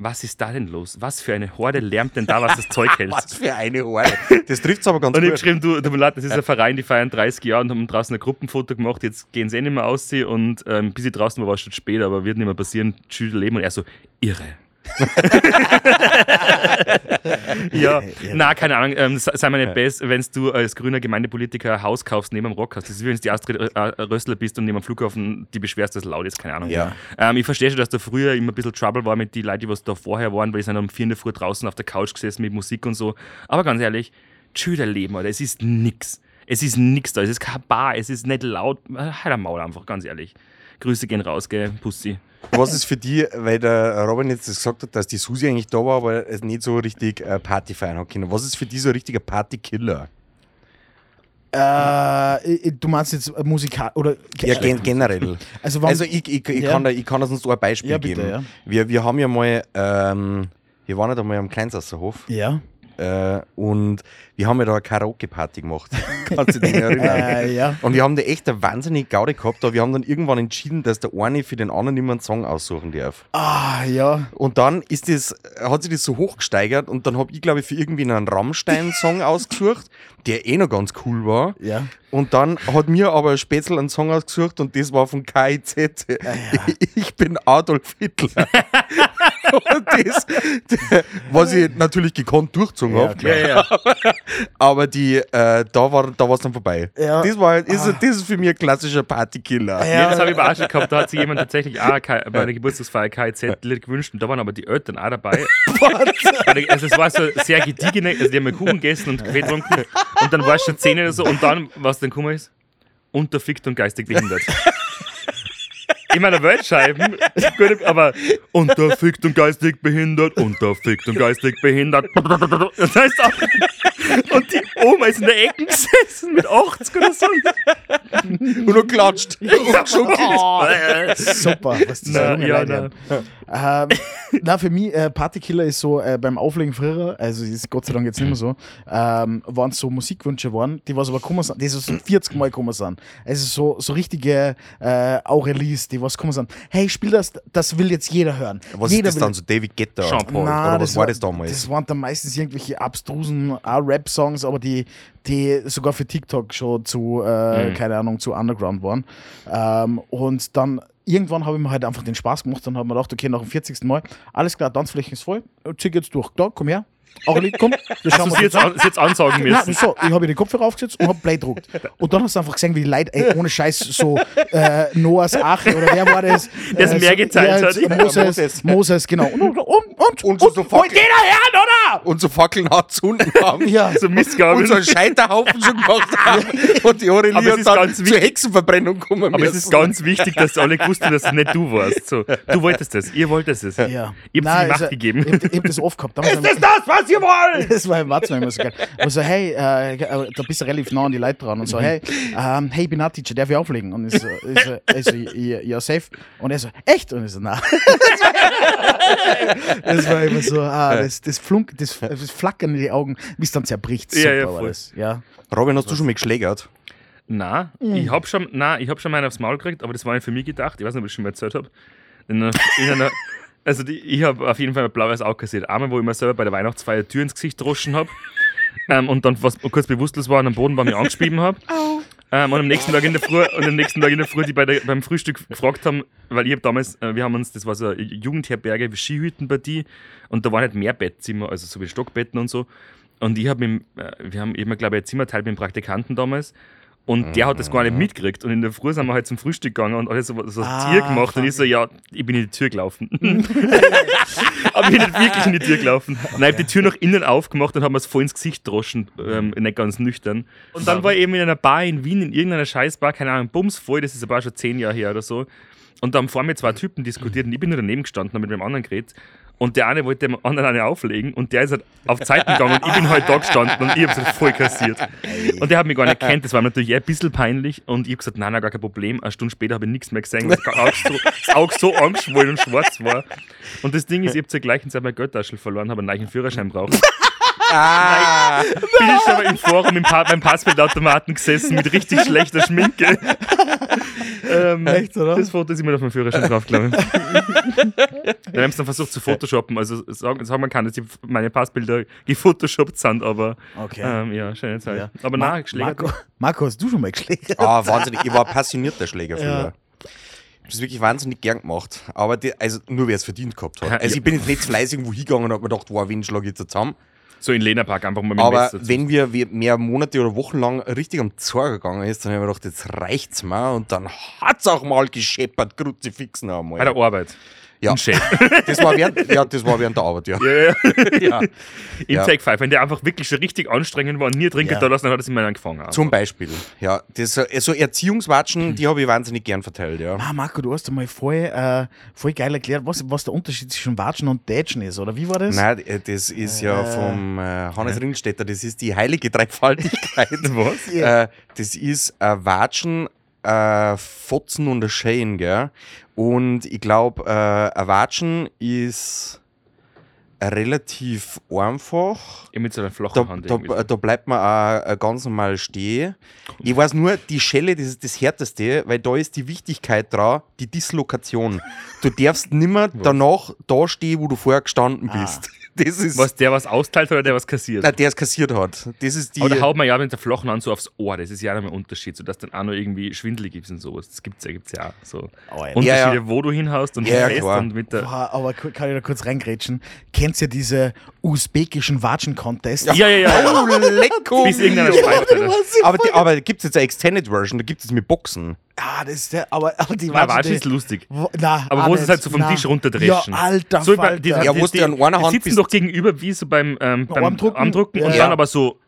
was ist da denn los? Was für eine Horde lärmt denn da, was das Zeug hält? Was für eine Horde. Das trifft aber ganz Und ich habe gut. geschrieben, du, mir leid, das ist ein Verein, die feiern 30 Jahre und haben draußen ein Gruppenfoto gemacht. Jetzt gehen sie eh nicht mehr aussehen und ähm, bis ich draußen war, war es schon spät, aber wird nicht mehr passieren. Tschüss, Leben. Und er so, irre. ja, na keine Ahnung, ähm, sei mir nicht besser, wenn du als grüner Gemeindepolitiker ein Haus kaufst neben dem Rockhaus. Das ist wie wenn du die Astrid äh, äh, Rössler bist und neben dem Flughafen die beschwerst, dass es laut ist, keine Ahnung. Ja. Ähm, ich verstehe schon, dass da früher immer ein bisschen Trouble war mit den Leuten, die was da vorher waren, weil die sind um 4 in der Früh draußen auf der Couch gesessen mit Musik und so. Aber ganz ehrlich, tschüss, der Leben, Alter. Es ist nix. Es ist nix da. Es ist kein Bar. Es ist nicht laut. Halt am Maul einfach, ganz ehrlich. Grüße gehen raus, gell, Pussy. Was ist für die, weil der Robin jetzt gesagt hat, dass die Susi eigentlich da war, aber es nicht so richtig äh, Party feiern hat können. Was ist für die so ein richtiger Partykiller? Äh, du meinst jetzt äh, musikal oder Ja, gen generell. also, Also ich, ich, ich, Ja. kann da, ich kann das uns so ein Beispiel Ja, bitte, geben. ja. Wir, wir haben ja mal, ähm, wir waren ja da mal am Kleinsasserhof ja. äh, und wir haben ja da eine Karaoke-Party gemacht. Kannst du dich erinnern? Äh, ja. Und wir haben da echt eine wahnsinnige Gaudi gehabt, aber wir haben dann irgendwann entschieden, dass der eine für den anderen immer einen Song aussuchen darf. Ah, ja. Und dann ist das, hat sich das so hochgesteigert und dann habe ich, glaube ich, für irgendwie einen Rammstein-Song ausgesucht, der eh noch ganz cool war. Ja. Und dann hat mir aber Spätzl einen Song ausgesucht und das war von KIZ. Ich bin Adolf Hitler. und das, was ich natürlich gekonnt durchgezogen Ja, habe. Ja, ja. Aber die, äh, da war da es dann vorbei. Ja. Das, war, ist, das ist für mich ein klassischer Partykiller. Ja, das habe ich aber auch schon gehabt. Da hat sich jemand tatsächlich auch K- bei der Geburtstagsfeier KIZ-Lied gewünscht und da waren aber die Eltern auch dabei. also es war so sehr gediegene, also die haben mal Kuchen gegessen und Kaffee getrunken und dann war es schon 10 oder so und dann, was dann gekommen ist, unterfickt und geistig behindert. In meiner Weltscheiben, aber unterfickt und geistig behindert, unterfickt und geistig behindert. Das heißt auch, und die Oma ist in der Ecke gesessen mit 80 oder so. Und er klatscht. Und schockiert. Super, was das Na, junge ja, haben. ähm, na, für mich, äh, Partykiller ist so, äh, beim Auflegen früher, also ist Gott sei Dank jetzt nicht mehr so, ähm, waren so Musikwünsche waren, die was aber gekommen sind, die so 40 Mal gekommen sind. Also so, so richtige äh, auch Release, die was gekommen sind. Hey, spiel das, das will jetzt jeder hören. Was jeder ist das dann so? David Guetta? Jean-Paul. Na, Oder was war das damals? Das waren dann meistens irgendwelche abstrusen auch Rap-Songs, aber die, die sogar für TikTok schon zu, äh, Mhm. keine Ahnung, zu Underground waren. Ähm, und dann irgendwann habe ich mir halt einfach den Spaß gemacht und habe mir gedacht, okay, nach dem 40. Mal, alles klar, Tanzfläche ist voll, zieh jetzt durch. Da, komm her. Aureli, komm, wir Hast schauen du uns sie jetzt, das an. an, sie jetzt ansagen Nein, müssen? so, ich habe den Kopfhörer aufgesetzt und habe Play gedruckt. Und dann hast du einfach gesehen, wie die Leute, ey, ohne Scheiß, so äh, Noahs Arche oder wer war das? Der es Äh, mehr so- geteilt hat. Moses, Moses. Moses. genau. Und, und, und, und, Und so- so wollt Fackel- jeder her, oder? Und so Fackeln hat Zunden haben. Ja, So Mistgabeln. Und so einen Scheiterhaufen schon gemacht haben. Und die Aurelie es hat ist dann zur Hexenverbrennung kommen Aber es müssen. ist ganz wichtig, dass alle gewusst haben, dass es nicht du warst. So, du wolltest das, ihr wolltet es. ja. Ich hab's Nein, die Macht also, gegeben. Ich, ich hab das oft gehabt. Ist das das, was ihr wollt? Das war im Watson immer so geil. Und so, hey, äh, da bist du relativ nah an die Leute dran. Und so, hey, ähm, hey, ich bin auch Teacher, darf ich auflegen? Und ich so, ich so, ich so ja, ja, safe. Und er so, echt? Und ich so, nein. das war immer so, ah, das, das, flunk, das, das Flackern in die Augen, wie es dann zerbricht. Ja, Super ja, war voll. das. Ja. Robin, hast du schon mal geschlägert? Nein, Mhm. ich hab schon, nein, ich hab schon mal einen aufs Maul gekriegt, aber das war nicht für mich gedacht. Ich weiß nicht, ob ich schon mal erzählt habe. In einer, in einer, also die, ich habe auf jeden Fall ein blaues Auge kassiert. Einmal, wo ich mir selber bei der Weihnachtsfeier Tür ins Gesicht droschen habe ähm, und dann was, kurz bewusstlos war und am Boden bei mir angeschrieben habe. Ähm, und am nächsten Tag in der Früh, und am nächsten Tag in der Früh, die bei der, beim Frühstück gefragt haben, weil ich habe damals, äh, wir haben uns, das war so eine Jugendherberge, wie Skihüttenpartie, und da waren nicht mehr Bettzimmer, also so wie Stockbetten und so. Und ich habe, äh, wir haben immer, glaube ich, ein Zimmer teilt mit dem Praktikanten damals. Und der hat das gar nicht mitgekriegt. Und in der Früh sind wir halt zum Frühstück gegangen und alles so, so das Ah, Tier gemacht. Und ich so, ja, ich bin in die Tür gelaufen. Aber ich bin nicht wirklich in die Tür gelaufen. Nein, ich habe die Tür nach innen aufgemacht und habe mir es voll ins Gesicht droschen. Ähm, nicht ganz nüchtern. Und dann war ich eben in einer Bar in Wien, in irgendeiner Scheißbar, keine Ahnung, bums voll, das ist aber auch schon zehn Jahre her oder so. Und dann vor mir zwei Typen diskutiert und ich bin nur daneben gestanden, hab mit dem anderen geredet. Und der eine wollte dem anderen eine auflegen und der ist halt auf Zeiten gegangen und ich bin halt da gestanden und ich hab's halt voll kassiert. Und der hat mich gar nicht kennt, das war mir natürlich ein bisschen peinlich und ich hab gesagt, nein, nein, gar kein Problem. Eine Stunde später habe ich nichts mehr gesehen, weil das Auge so, angeschwollen und schwarz war. Und das Ding ist, ich hab zur gleichen Zeit mein Geldtaschel verloren, habe einen neuen Führerschein braucht. Ah, Bin ich aber im Forum im pa beim Passbildautomaten gesessen mit richtig schlechter Schminke. Ähm, Echt, oder? Das Foto ist immer auf meinem Führerschein drauf, glaube ich. Dann haben sie dann versucht zu photoshoppen. Also sagen, sagen man kann, dass die- meine Passbilder gefotoshoppt sind, aber Okay. ähm, ja, schöne Zeit. Ja. Aber Ma- nein, geschlägert. Marco, Marco, hast du schon mal geschlägert? ah, wahnsinnig. Ich war passionierter Schläger früher. Ja. Ich habe das wirklich wahnsinnig gern gemacht. Aber die, also nur wer es verdient gehabt hat. Also Ja. ich bin jetzt nicht fleißig irgendwo hingegangen und habe mir gedacht, wow, wen schlage ich jetzt zusammen. So in Lena Park einfach mal mit Aber wenn wir wir mehr Monate oder Wochen lang richtig am Zorg gegangen ist, dann habe ich mir gedacht, jetzt reicht's mal. Und dann hat's auch mal gescheppert, Kruzifix noch bei der einmal. Arbeit. Ja. Das war während, ja, das war während der Arbeit, ja. ja, ja. ja. Im Ja. Take Five. Wenn der einfach wirklich schon richtig anstrengend war und nie trinken Ja. da lassen, dann hat er sich mal angefangen. Zum Beispiel. Ja, das, äh, so Erziehungswatschen, die habe ich wahnsinnig gern verteilt, ja. Ah, Marco, du hast einmal voll, äh, voll geil erklärt, was, was der Unterschied zwischen Watschen und Tätschen ist, oder wie war das? Nein, äh, das ist ja vom äh, Hannes Ringstetter, das ist die heilige Dreifaltigkeit. Was? Ja. äh, das ist ein Watschen, ein Fotzen und ein gell? Und ich glaube, äh, ein Watschen ist relativ einfach. Ich mit so einer flachen Da, Hand. da, da bleibt man auch äh, ganz normal stehen. Ich weiß nur, die Schelle, das ist das Härteste, weil da ist die Wichtigkeit dran, die Dislokation. Du darfst nimmer danach da stehen, wo du vorher gestanden Ah. Das ist. Was der was austeilt oder der was kassiert? Nein, der es kassiert hat. Das ist die. Aber da haut man ja mit der flachen Hand so aufs Ohr. Das ist ja noch ein Unterschied, sodass dann auch noch irgendwie schwindelig gibt und sowas. Das gibt's ja, gibt's ja auch. So. Oh, ja. Unterschiede, ja. wo du hinhaust und Ja, ja, fest und mit der. Boah, aber kann ich da kurz reingrätschen? Kennst du diese usbekischen Watschen-Contests? Ja, ja, ja. Oh, lecko! Bis irgendeiner. Alter. aber die, aber gibt es jetzt eine Extended Version, da gibt es mit Boxen. Ah, das ist der, aber, aber die Na, Watschen, Watschen die- ist lustig. Wo, na, Aber wo sie es halt so vom Na. Tisch runterdreschen. Ja, alter So, Falter. die, Ja, wo du an einer Hand die sitzen doch gegenüber wie so beim, ähm, beim Armdrücken. Armdrücken, Ja. und Ja. dann aber so.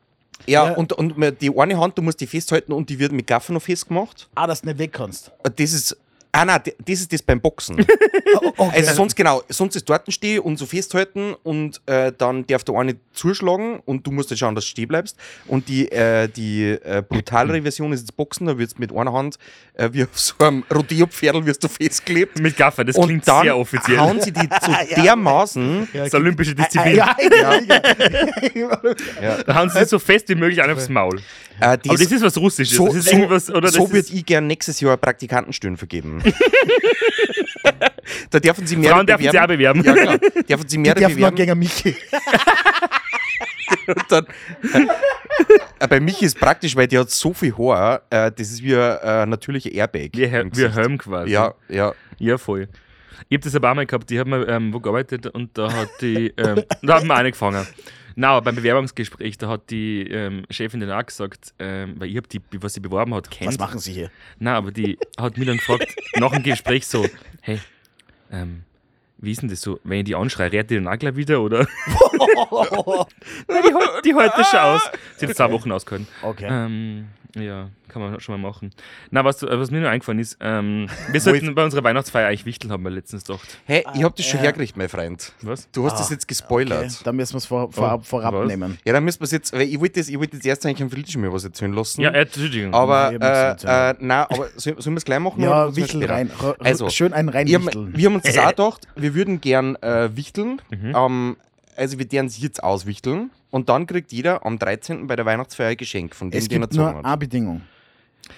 Ja, Ja. Und, und die eine Hand, du musst die festhalten und die wird mit Gaffer noch festgemacht. Ah, dass du nicht weg kannst. Das ist. Ah nein, das ist das beim Boxen. Oh, okay. Also sonst genau, sonst ist dort stehen und so festhalten und äh, dann darf der eine zuschlagen und du musst dann schauen, dass du stehen bleibst. Und die, äh, die äh, brutalere Version ist das Boxen, da wird mit einer Hand äh, wie auf so einem Rodeo-Pferdl wirst du festgeklebt. Mit Gaffer, das und klingt dann sehr offiziell. hauen sie die zu Ja. dermaßen. das ist olympische Äh, Disziplin. ja, ja, ja. Ja. Da hauen sie sich so fest wie möglich an aufs Maul. Äh, Aber das ist was Russisches. so, das ist so, irgendwas, oder das so würde ich gern nächstes Jahr Praktikantenstellen vergeben. da dürfen sie mehr Frauen dürfen sich auch bewerben. Ja, klar. Dürfen sie Die mehr darf noch bewerben. gegen Michi. Und dann, äh, bei mich ist praktisch, weil die hat so viel Haar, äh, das ist wie ein äh, natürlicher Airbag. Wie, im wie Gesicht. Helm quasi. Ja, ja. Ja, voll. Ich habe das aber auch mal gehabt, ich habe mal ähm, wo gearbeitet und da hat die, ähm, da haben wir angefangen. Nein, aber beim Bewerbungsgespräch, da hat die ähm, Chefin dann auch gesagt, ähm, weil ich habe die, was sie beworben hat, kennt. Was machen Sie hier? Nein, aber die hat mich dann gefragt, nach dem Gespräch so, hey, ähm, wie ist denn das so, wenn ich die anschreie, rät die dann auch gleich wieder, oder? Nein, die, die das schon aus. Sie hat zwei Wochen ausgehalten. Okay. Ähm, ja, kann man schon mal machen. Na, was, was mir nur eingefallen ist, ähm, wir sollten bei unserer Weihnachtsfeier eigentlich wichteln, haben wir letztens gedacht. Hey, ich hab das schon äh. hergekriegt, mein Freund. Was? Du hast das jetzt gespoilert. Okay, dann müssen wir es vor, vorab, Oh, vorab was? nehmen. Ja, dann müssen wir es jetzt, weil ich wollte das, ich wollte jetzt erst eigentlich am Felice mir was erzählen lassen. Ja, äh, Entschuldigung. aber, nichts äh, äh, nein, aber soll- sollen wir es gleich machen? Ja, oder müssen wir Wichtel rein. Also, schön einen rein Wir haben, wichteln. wir haben uns das auch gedacht, wir würden gern äh, wichteln. Mhm. Ähm, also wir werden es jetzt auswichteln und dann kriegt jeder am 13. bei der Weihnachtsfeier ein Geschenk von dem, es den er gibt nur gezogen hat. eine Bedingung.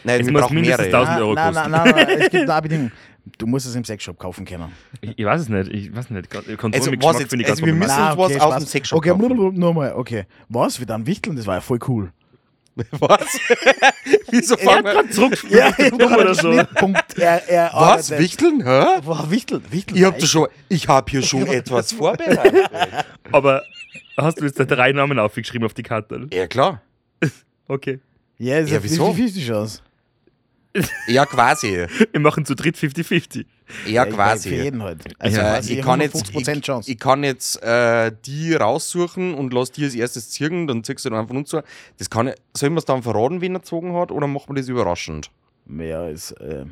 Nein, Es wir muss brauchen mindestens mehrere. 1000 Euro nein, kosten. nein, nein, nein, es gibt nur eine Bedingung. Du musst es im Sexshop kaufen können. ich, ich weiß es nicht. Ich weiß nicht. Kontrolle Also, mit was Geschmack jetzt- finde ich ganz also wir müssen- uns was okay, aus Spaß. dem Sexshop Okay, kaufen. nochmal, okay. Was? Wir dann wichteln? Das war ja voll cool. Was? Wieso fangen wir... gerade zurückgefunden oder so. Er, er Was? arbeitet- Wichteln? Hä? Boah, Wichteln, Wichteln. Ich hab da schon, ich hab hier schon etwas vorbereitet. Aber hast du jetzt drei Namen aufgeschrieben auf die Karte? Ja, klar. Okay. Ja, ist Ja, ja, wieso? 50 Chance. Ja, quasi. Wir machen zu dritt 50-50. Ja, Für quasi. jeden halt. Also Äh, quasi ich, kann jetzt, 150% ich, Chance. ich kann jetzt äh, die raussuchen und lass die als erstes ziehen, dann ziehst du dann von uns zu. Das kann ich, sollen wir es dann verraten, wen er gezogen hat, oder machen wir das überraschend? ja, ist, äh,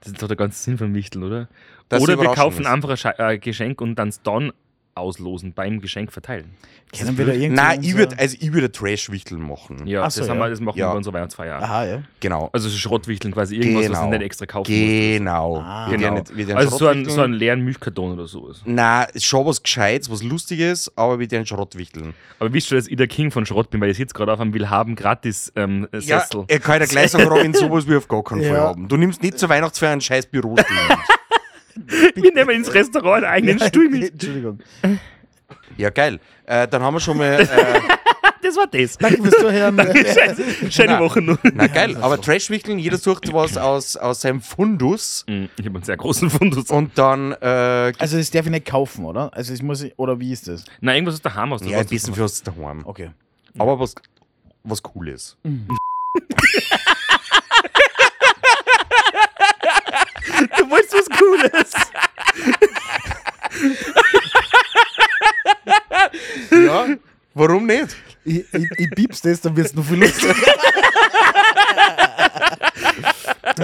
Das ist doch der ganze Sinn von Wichtel, oder? Dass oder wir kaufen ist. einfach ein äh, Geschenk und dann es dann auslosen, beim Geschenk verteilen. kennen wir da irgendwie. Nein, ich unser- würde also ich würd Trash-Wichteln machen. Ja, das, so, haben ja. Wir, das machen Ja. wir bei unserer Weihnachtsfeier. Aha, ja. Genau. Also so Schrottwichteln quasi, irgendwas, was Genau. du nicht extra kaufen musst. Genau. Ah. Genau. nicht- Also so einen, so einen leeren Milchkarton oder sowas. Nein, schon was Gescheites, was Lustiges, aber wir werden Schrottwichteln. Aber wisst du, dass ich der King von Schrott bin, weil ich jetzt gerade auf einem Willhaben gratis ähm, Ja, Sessel. er kann ja gleich sagen, Robin, sowas wie auf gar keinen Fall Ja. haben. Du nimmst nicht zur Weihnachtsfeier einen scheiß Bürostuhl. Wir nehmen ins Restaurant einen eigenen Stuhl mit. Entschuldigung. ja, geil. Äh, dann haben wir schon mal. Äh, Das war das. Danke fürs Zuhören. Scheiße. Schöne. Woche noch. na geil, aber Trashwichteln, jeder sucht was aus, aus seinem Fundus Mm, Ich habe einen sehr großen Fundus. und dann. Äh, Also das darf ich nicht kaufen, oder? Also es muss ich, oder wie ist das? Nein, irgendwas aus der Heim aus. ja, ein bisschen für uns daheim. Okay. Aber was, was cool ist. Du wolltest was Cooles. Ja, warum nicht? Ich, ich, ich piepst das, dann wird es noch viel lustiger.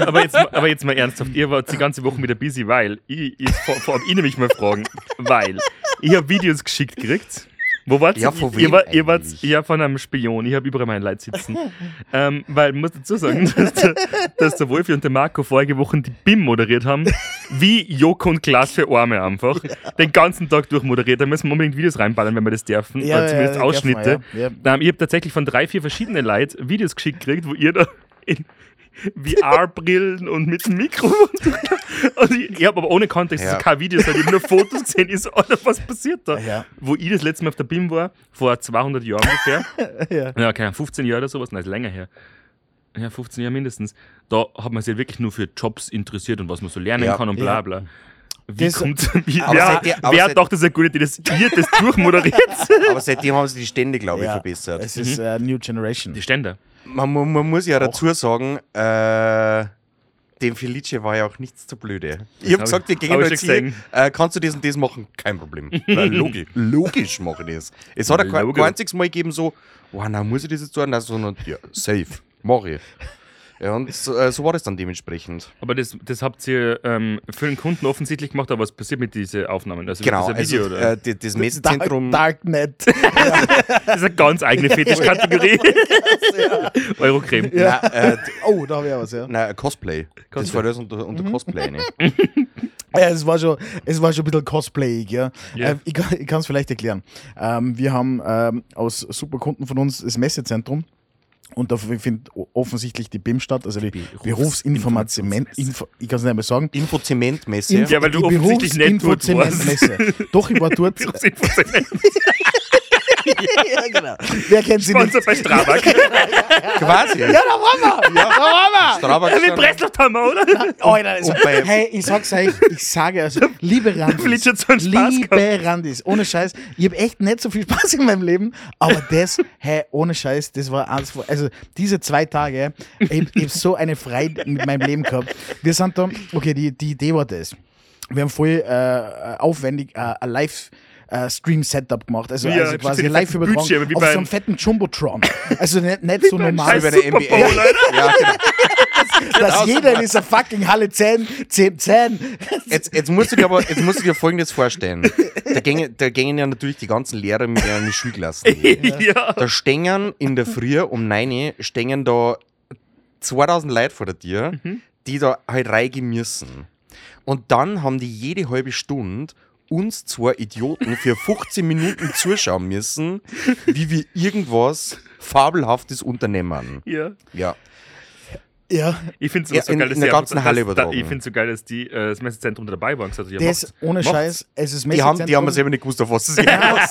aber, jetzt, mal- aber jetzt mal ernsthaft, ihr wart die ganze Woche wieder busy, weil ich, ich vor, vor allem ich nämlich mal fragen, weil ich habe Videos geschickt gekriegt. Wo wart Ja, ihr? von ihr, wart, ihr wart ja von einem Spion. Ich habe überall mein Leid sitzen. ähm, weil, ich muss dazu sagen, dass der, dass der Wolfi und der Marco vorige Woche die BIM moderiert haben, wie Joko und Klaas für Arme einfach. Den ganzen Tag durch moderiert. Da müssen wir unbedingt Videos reinballern, wenn wir das dürfen. Ja, Oder zumindest ja, Ausschnitte. ja. Ja. Ähm, ich habe tatsächlich von drei, vier verschiedenen Leuten Videos geschickt gekriegt, wo ihr da in VR-Brillen und mit dem Mikro. und ich, ich habe aber ohne Kontext, Ja. also kein Videos, ich habe nur Fotos gesehen. Ich so, Alter, was passiert da? Ja. Wo ich das letzte Mal auf der BIM war, vor 200 Jahren ungefähr. Ja. ja, keine Ahnung, 15 Jahre oder sowas, nein, ist länger her. Ja, 15 Jahre mindestens. Da hat man sich ja wirklich nur für Jobs interessiert und was man so lernen Ja. kann und bla bla. Wie Das- kommt, wie, wer, ihr- wer seid- dachte, das ist eine gute Idee, dass ihr das durchmoderiert? Aber seitdem haben sie die Stände, glaube ich, Ja. verbessert. Es ist äh, New Generation. Die Ständer. Man, man, muss ja dazu sagen, äh, dem Felice war ja auch nichts zu blöde. Ich habe hab gesagt, wir gehen schon hier, äh, kannst du das und das machen? Kein Problem. Logisch, logisch mache ich das. Es hat ja kein, einziges Mal gegeben so, wow, na muss ich das jetzt tun? Nein, sondern ja, safe, mache ich. Ja, und so, äh, so war das dann dementsprechend. Aber das, das habt ihr ähm, für den Kunden offensichtlich gemacht, aber was passiert mit diesen Aufnahmen? Also Genau, das ein Video, also oder? äh, die- das Messezentrum. Dark, Darknet. das ist eine ganz eigene Fetischkategorie. Eurocreme. Na, äh, Oh, da habe ich auch was, ja. na, Cosplay. Das Cosplay. war das unter, unter Cosplay. Ne? Ja, es war schon, es war schon ein bisschen cosplayig, ja. Ja. Äh, ich kann es vielleicht erklären. Ähm, wir haben ähm, aus Superkunden von uns das Messezentrum und da findet offensichtlich die BIM statt, also die Berufsinformation. Info, ich kann es nicht mehr sagen. Infozementmesse. Ja, weil du die offensichtlich nicht dort warst. Doch, ich war dort. ja, genau. Wer kennt sie nicht? Sponsor bei Strabag. Quasi. Ja, da waren wir! Ja. Da waren wir! Strabag Wie stand- Breslau haben wir, oder? Alter, also, Und bei- hey, ich sag's euch, ich sage also, liebe Randis, so liebe Randis, ohne Scheiß, ich habe echt nicht so viel Spaß in meinem Leben, aber das, hey, ohne Scheiß, das war eins, also diese zwei Tage, ich, ich habe so eine Freude mit meinem Leben gehabt. Wir sind da, okay, die, die Idee war das. Wir haben voll äh, aufwendig äh, ein Live- äh, Stream-Setup gemacht, also, Ja, also quasi live übertragen wie auf so einem fetten Jumbotron. Also nicht, nicht so normal, Scheiß bei der NBA. Ja, genau. dass jeder in dieser fucking Halle 10, 10, 10 Jetzt, jetzt, musst du dir aber jetzt musst du dir folgendes vorstellen. Da gingen, da gingen ja natürlich die ganzen Lehrer mit ihren Schulklassen. Ja. Da stehen in der Früh um 9 Uhr stehen da 2000 Leute vor der Tür, die da halt reingehen müssen. Und dann haben die jede halbe Stunde uns zwei Idioten für 15 Minuten zuschauen müssen, wie wir irgendwas Fabelhaftes unternehmen. ja. Ja. Ja, Ich finde es so geil, dass die ganzen einfach- Halle dass- da- übertragen. Ich finde es so geil, dass die, äh, das Messezentrum dabei waren. Gesagt, ja, das macht's. ohne Macht's. Scheiß, es ist Die haben, die haben Messezentrum- selber nicht gewusst, auf was es hinaus.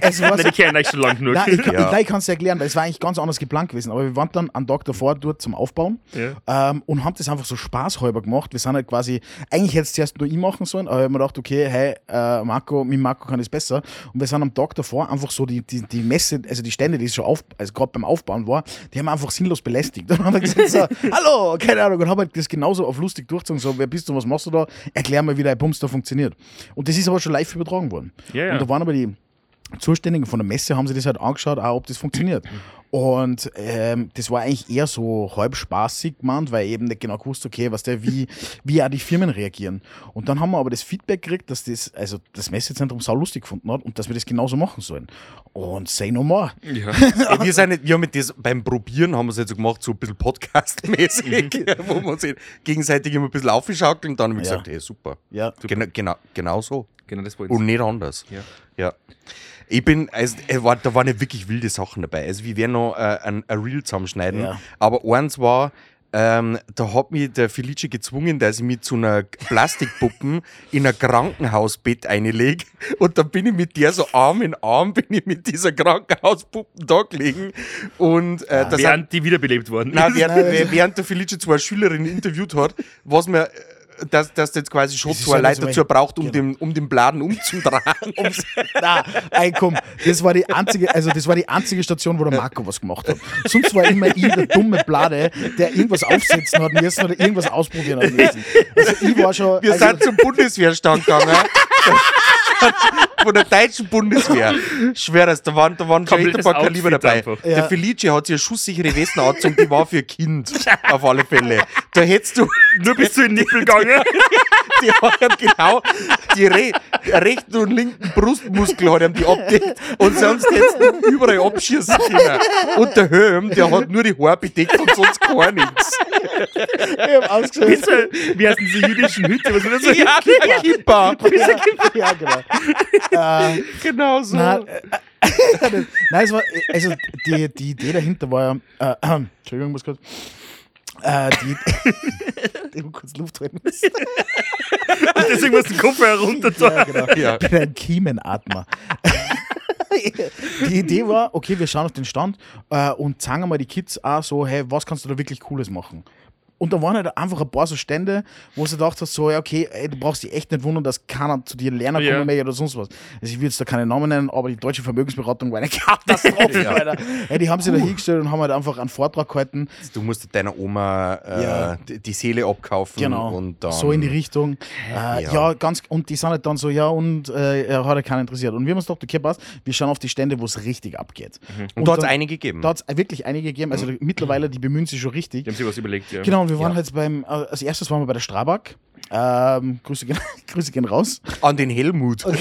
es war Nein, die kennen euch schon lange genug. Nein, ich, kann- Ja. nein, ich kann es erklären, weil es war eigentlich ganz anders geplant gewesen. Aber wir waren dann am Tag davor dort zum Aufbauen Ja. ähm, und haben das einfach so spaßhalber gemacht. Wir sind halt quasi, eigentlich hätte es zuerst nur ich machen sollen, aber ich habe mir gedacht, okay, hey, äh, Marco, mit Marco kann das besser. Und wir sind am Tag davor einfach so die, die, die Messe, also die Stände, die schon auf, also gerade beim Aufbauen war, die haben wir einfach sinnlos belästigt. Und dann haben wir gesagt, so, hallo, keine Ahnung, und haben halt das genauso auf lustig durchgezogen, so, wer bist du, was machst du da? Erklär mal, wie dein Bums da funktioniert. Und das ist aber schon live übertragen worden. Ja. Und da waren aber die Zuständigen von der Messe, haben sich das halt angeschaut, auch ob das funktioniert. Und ähm, das war eigentlich eher so halb spaßig gemeint, weil ich eben nicht genau gewusst, okay, was der, wie, wie auch die Firmen reagieren. Und dann haben wir aber das Feedback gekriegt, dass das, also das Messezentrum sau lustig gefunden hat und dass wir das genauso machen sollen. Und say no more. Ja. Ey, wir, sind nicht, wir haben mit das, beim Probieren haben wir es jetzt so gemacht, so ein bisschen Podcast-mäßig, wo wir uns gegenseitig immer ein bisschen aufschaukeln und dann haben wir Ja. gesagt, hey, super. Ja. Genau, genau, genau so. Genau das wollte Und nicht anders. Ja. ja. Ich bin, also, es war, da waren ja wirklich wilde Sachen dabei. Also, wir werden noch äh, ein, ein Reel zusammenschneiden. Ja. Aber eins war, ähm, da hat mich der Felice gezwungen, dass ich mich zu einer Plastikpuppen in ein Krankenhausbett einlege. Und dann bin ich mit der so Arm in Arm, bin ich mit dieser Krankenhauspuppen da gelegen. Und äh, das hat, Während die wiederbelebt worden Nein, während, während der Felice zwei Schülerinnen interviewt hat, was mir, äh, dass, dass jetzt quasi schon Das zwei ja Leute dazu braucht, um, genau. den, um den Bladen umzudrehen. Na, ey, komm, das war die einzige, also das war die einzige Station, wo der Marco was gemacht hat. Sonst war immer ich der dumme Blade, der irgendwas aufsetzen hat müssen oder irgendwas ausprobieren hat müssen. Also ich war schon. Wir also, sind zum Bundeswehrstand gegangen. Von der deutschen Bundeswehr. Schweres, da waren, da waren schon ein paar Kaliber dabei. einfach. Der Ja. Felice hat sich eine schusssichere Westen angezogen, die war für Kind. Auf alle Fälle. Da hättest du, Nur bis zu den Nippel gegangen. die haben genau die re rechten und linken Brustmuskel hat ihm die abdeckt und sonst hättest du überall abschießen können. Und der Helm, der hat nur die Haare bedeckt und sonst gar nichts. ich hab ausgeschaut. Wie, heißen diese jüdischen Hüte? Was war das so? Ja, der Kipper. ja, genau. äh, Genau so. nein, äh, nein, es war, also die, die Idee dahinter war ja, äh, äh, Entschuldigung, muss kurz. Äh, die, ich muss kurz Luft holen müssen. Deswegen muss den Kopf herunter tun. Ja, genau. Ja. Ich bin ein Kiemenatmer. die Idee war, okay, wir schauen auf den Stand äh, und zeigen mal die Kids auch so, hey, was kannst du da wirklich Cooles machen? Und da waren halt einfach ein paar so Stände, wo sie gedacht hast, so, ja, okay, ey, du brauchst dich echt nicht wundern, dass keiner zu dir lernen Ja. kommen mehr oder sonst was. Also ich will jetzt da keine Namen nennen, aber die deutsche Vermögensberatung war eine Katastrophe, Ja. Alter. Ey, die haben sich da hingestellt und haben halt einfach einen Vortrag gehalten. Du musst deiner Oma äh, Ja. die, Seele abkaufen Genau. und dann. so in die Richtung. Äh, Ja. ja. ganz, und die sind halt dann so, ja, und äh, er hat ja keinen interessiert. Und wir haben uns gedacht, okay, passt, wir schauen auf die Stände, wo es richtig abgeht. Und da hat es einige gegeben. Da hat es wirklich einige gegeben, also mittlerweile, die bemühen sich schon richtig. Die haben sich was überlegt, ja. Genau, und wir waren Ja. halt beim, äh, als erstes waren wir bei der Strabag. Ähm, Grüße, gehen, Grüße gehen raus. An den Helmut.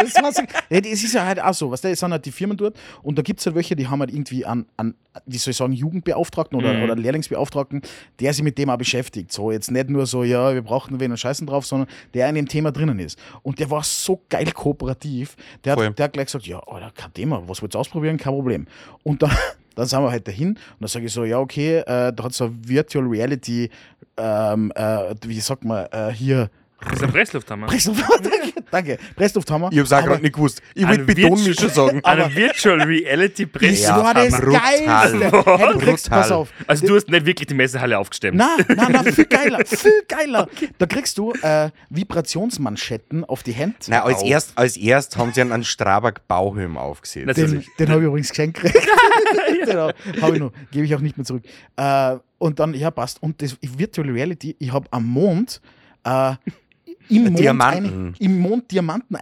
Das das ist ja halt auch so, was weißt du, es sind halt die Firmen dort und da gibt es halt welche, die haben halt irgendwie an, an, wie soll ich sagen, Jugendbeauftragten oder, Mhm. oder Lehrlingsbeauftragten, der sich mit dem auch beschäftigt. So, jetzt nicht nur so, ja, wir brauchen wen und scheißen drauf, sondern der in dem Thema drinnen ist. Und der war so geil kooperativ, der hat, der hat gleich gesagt, ja, Alter, kein Thema, was willst du ausprobieren, kein Problem. Und dann, dann sind wir halt dahin und dann sage ich so, ja, okay, äh, da hat so Virtual Reality, ähm, äh, wie sagt man, äh, hier Das ist ein Presslufthammer. Presslufthammer, danke, danke. Presslufthammer. Ich hab's auch gerade nicht gewusst. Ich wollte Betonmischer sagen. Eine Virtual Reality Das Presslufthammer. war das. Geilste. Hey, du kriegst, pass auf. Also du hast nicht wirklich die Messehalle aufgestemmt. Nein, nein, nein, viel geiler, viel geiler. Da kriegst du äh, Vibrationsmanschetten auf die Hände. Nein, als erst, als erst haben sie einen, Strabag Bauhelm aufgesetzt. Das- Den, Natürlich. den habe ich übrigens geschenkt gekriegt. den habe hab ich noch, gebe ich auch nicht mehr zurück. Äh, und dann, ja, passt. Und das Virtual Reality, ich habe am Mond äh, im Mond, Diamanten. Eine, im Mond Diamanten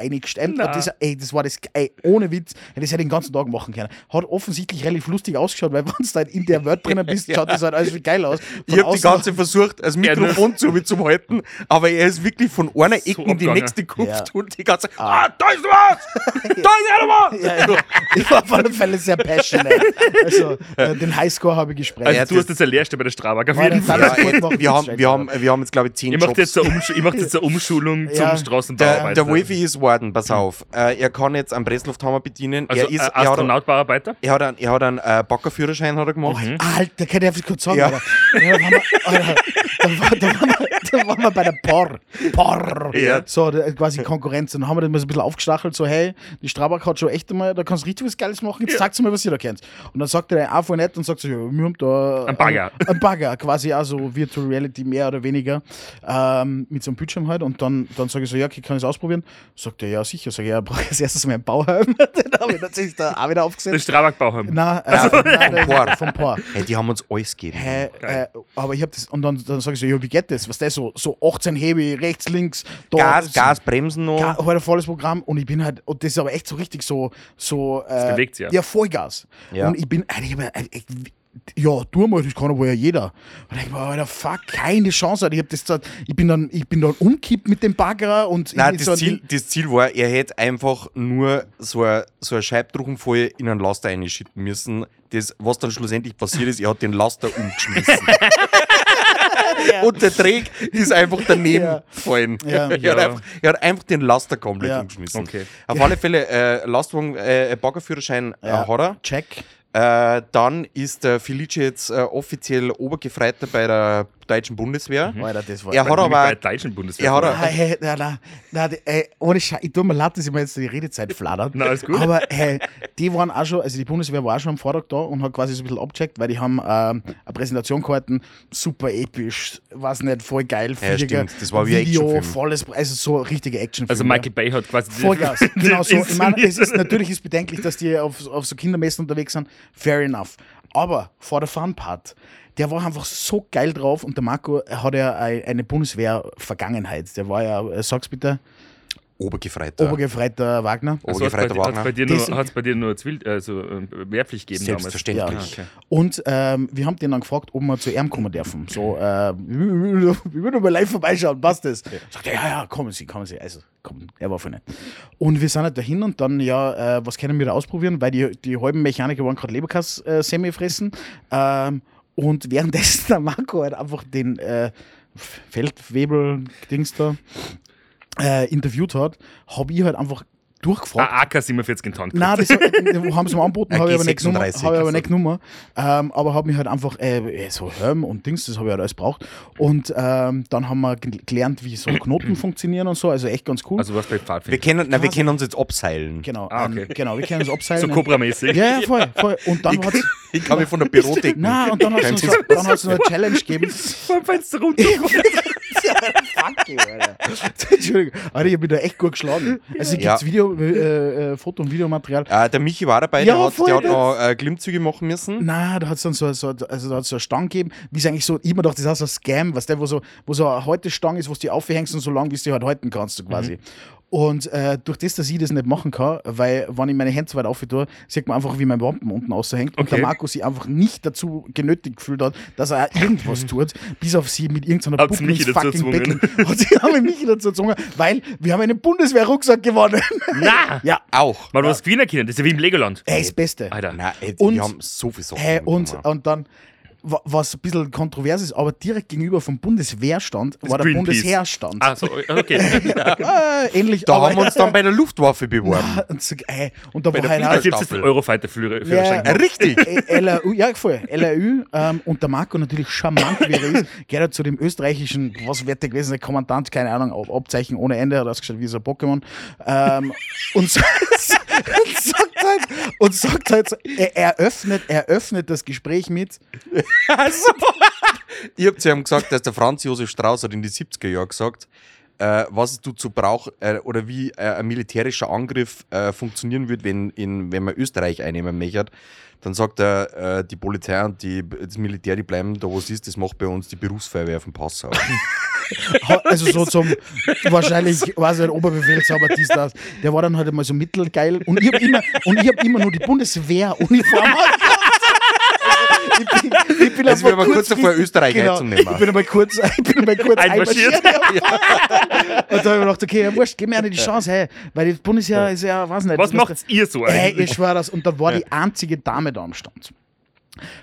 das, ey, das war das, ey, ohne Witz, hätte ich das den ganzen Tag machen können. Hat offensichtlich relativ lustig ausgeschaut, weil wenn du halt in der Welt drinnen bist, schaut das halt alles viel geil aus. Von Ich habe die ganze versucht, das Mikrofon zu mir zu halten, aber er ist wirklich von einer Ecke in die nächste gekupft Ja. und die ganze ah, da ist was! Da ist einer was! Ja, ja. Ich war auf alle Fälle sehr passionate. Also, äh, den Highscore habe ich gesprengt. Also du das- hast jetzt eine Lehrstelle bei der Strabag auf jeden Fall. Wir, haben, das wir, haben, wir haben jetzt, glaube ich, zehn Ich mache Jobs. jetzt, ich mach jetzt eine Umschulung Ja. zum Straßenbauarbeiter. Der, der Wolfi ist worden, pass auf. Äh, er kann jetzt einen Presslufthammer bedienen. also er ist, äh, er hat, einen- Astronautbauarbeiter? er hat einen, er hat einen äh, Baggerführerschein hat er gemacht. Alter, kann ich das kurz sagen? Ja. Ja, da, waren wir, Alter, da, war, da, waren wir, da waren wir bei der Por. Por. Ja. So, der, quasi Konkurrenz. Und dann haben wir das mal so ein bisschen aufgestachelt, so, hey, die Strabag hat schon echt einmal, da kannst du richtig was Geiles machen, jetzt sagst du mal, was ihr da kennt. Und dann sagt er der einfach nett und sagt so, ja, wir haben da Ein Bagger. Ein, ein Bagger, quasi also Virtual Reality mehr oder weniger, ähm, mit so einem Bildschirm halt. Und dann, dann sage ich so, ja, okay, kann ich es ausprobieren? Sagt er, ja, sicher. Sag ich, ja, brauche ich als erstes mal einen Bauhelm. Den habe ich natürlich da auch wieder Der aufgesetzt. Strabag-Bauhelm. Nein, äh, vom nein, nein, Por. vom Por. Hey, die haben uns alles gegeben. Geil. äh, aber ich hab das, und dann, dann sag ich so, ja, wie geht das? Was das so, so 18 Hebe, rechts, links, da. Gas, Gas, Bremsen noch. Ga- halt ein volles Programm und ich bin halt, und das ist aber echt so richtig so, so, äh, bewegt sich ja. Ja, Vollgas. Ja. Und ich bin, Alter, ich äh, ich, ja, tu mal, das kann aber ja jeder. Und ich war, Alter, fuck, keine Chance. Alter. Ich, hab das, da- ich, bin dann, ich bin dann umkippt mit dem Bagger und Nein, ich das, so Ziel, das Ziel war, er hätte einfach nur so ein, so ein Scheibdruchenfolie in einen Laster einschütten müssen. Das, was dann schlussendlich passiert ist, er hat den Laster umgeschmissen. Und der Träg ist einfach daneben Ja. gefallen. Ja. Er, hat Ja. einfach, er hat einfach den Laster komplett Ja. umgeschmissen. Okay. Auf alle Fälle, äh, Lastwagen, äh, Baggerführerschein Ja. äh, hat er. Check. Äh, dann ist der Felice jetzt äh, offiziell Obergefreiter bei der deutschen Bundeswehr. Alter, das war. Er hat Nämlich bei aber der deutschen Bundeswehr. er hat Ah, hey, na, na, na, die- ey, ohne Scheiß, ich tue mir leid, dass ich mir jetzt die Redezeit flattert. Na, alles gut. Aber hey, die waren auch schon, also die Bundeswehr war auch schon am Vortag da und hat quasi so ein bisschen abgecheckt, weil die haben ähm, eine Präsentation gehalten, super episch, weiß nicht, voll geil, Ja, stimmt, das war wie Video, Actionfilm. volles, also so richtige Actionfilme. also Michael Bay hat quasi die- Vollgas, genau so. Ich meine, es ist natürlich ist bedenklich, dass die auf, auf so Kindermessen unterwegs sind. Fair enough. Aber vor der Fun-Part, der war einfach so geil drauf und der Marco hat ja ein- eine Bundeswehr-Vergangenheit. Der war ja, äh, sag's bitte, Obergefreiter. Obergefreiter Wagner. Also hat's bei, Obergefreiter hat's bei Wagner. dir nur, hat's bei dir nur Zwill, also, äh, Wehrpflicht gegeben Selbstverständlich. Ja. damals? Ah, okay. Und ähm, wir haben den dann gefragt, ob wir zu ihm kommen dürfen. So, äh, wir würden mal live vorbeischauen, passt das? Sagt er, ja, ja, kommen Sie, kommen Sie. Also, kommen, er war voll nett. Und wir sind halt dahin und dann, ja, äh, was können wir da ausprobieren? Weil die, die halben Mechaniker waren gerade Leberkass-Semi fressen. Ähm, und währenddessen der Marco halt einfach den äh, Feldwebel-Dings da äh, interviewt hat, habe ich halt einfach durchgefragt. Ah, AK 47 in Tank. Nein, das haben sie mir angeboten, habe ich aber nicht genommen. G36, Habe ich aber also. nicht genommen ähm, aber habe mich halt einfach äh, so Helm und Dings, das habe ich halt alles braucht. Und ähm, dann haben wir gel- gelernt, wie so Knoten funktionieren und so, also echt ganz cool. Also was bei Wir Pfadfinder. kennen, na, wir können uns jetzt abseilen. genau, Ah, ähm, okay. genau, wir können uns So abseilen. Cobra-mäßig. ja, ja, voll, voll. Und dann hat es Ich kann mich von der Bürothek. Nein, und dann hat es so, noch eine Challenge gegeben. Vom Fenster runter. Fuck you, Alter. Entschuldigung. Alter, ich bin da echt gut geschlagen. Also Ja. gibt es Video, äh, äh, Foto- und Videomaterial. Äh, der Michi war dabei, Ja, der hat, der hat noch äh, Klimmzüge machen müssen. Nein, da hat es dann so, so, also da hat's so eine Stange gegeben, wie es eigentlich so, ich hab mir das ist auch so ein Scam, was der, wo so, wo so eine Haltestange ist, wo du die aufhängst und so lang, wie du die halt halten kannst, so quasi. Und äh, durch das, dass ich das nicht machen kann, weil, wenn ich meine Hände so weit auf tue, sieht man einfach, wie mein Wampen unten aushängt. Und Okay. der Marco sich einfach nicht dazu genötigt gefühlt hat, dass er auch irgendwas tut, bis auf sie mit irgendeiner Puppe ins fucking? Becken. Und sie haben mich dazu gezwungen, weil wir haben einen Bundeswehr-Rucksack gewonnen. Na! ja, Auch. Mal was gewinnen können, das ist ja wie im Legoland. er ist das Beste. Nein, ey, Und- wir haben so viel Sachen. Hey, und, und dann was ein bisschen kontrovers ist, aber direkt gegenüber vom Bundeswehrstand war der Greenpeace. Bundesheerstand. Ah, so, okay. Äh, ähnlich, Da haben wir uns dann bei der Luftwaffe beworben. und, so, ey, und da war der halt Also auch, jetzt ist das Eurofighter-Führerschein. Ja. Richtig. Äh, LRU, ja, voll, LRU ähm, und der Marco natürlich charmant, wie er ist, geht er zu dem österreichischen, was wird der gewesen, der Kommandant, keine Ahnung, Ab- Abzeichen ohne Ende, hat ausgeschaut wie so ein Pokémon ähm, und, so, und sagt halt, und sagt halt so, er eröffnet, eröffnet das Gespräch mit, Also, ich hab zu ihm gesagt, dass der Franz Josef Strauß hat in die 70er Jahre gesagt, äh, was es dazu braucht äh, oder wie äh, ein militärischer Angriff äh, funktionieren wird, wenn, in, wenn man Österreich einnehmen möchte. Dann sagt er, äh, die Polizei und die, das Militär, die bleiben da, wo es ist, das macht bei uns die Berufsfeuerwehr auf dem Passau. also so zum, wahrscheinlich, weiß nicht, Oberbefehlshaber, dies, das, der war dann halt mal so mittelgeil und ich habe immer, und ich hab immer nur die Bundeswehruniform ich bin, ich bin Also haben kurz davor, Österreich genau, einzunehmen. Ich bin einmal kurz, ich bin einmal kurz Einmarschiert. einmarschiert. Und da habe ich mir gedacht, okay, ja, wurscht, gib mir eine die Chance, hey, weil das Bundesheer ist ja, weiß nicht. Was macht ihr so eigentlich? ich schwör das. Und da war die einzige Dame da am Stand.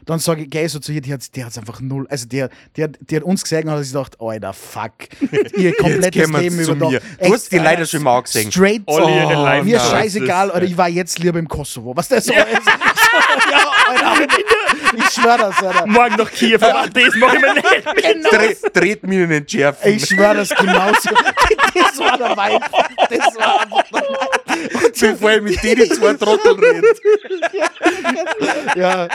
Dann sage ich, geh so zu ihr, die hat hat's einfach null. Also die, die, hat, die hat uns gesehen und hat sich gedacht, Alter, fuck. Ihr komplettes Leben überdacht. Du hast die leider schon mal gesehen. Straight ihre oh, Mir Ja, scheißegal, oder ich war jetzt lieber im Kosovo. Was das so ist. ja, ich schwör das, Alter. Morgen nach Kiew, aber das mache ich mir nicht. Genau. Dreh, dreht mir in den Schärfen. Ich schwör das genauso. Das war der Wein. Das war einfach der Wein. bevor ich mit denen zwei Trotteln rede. ja,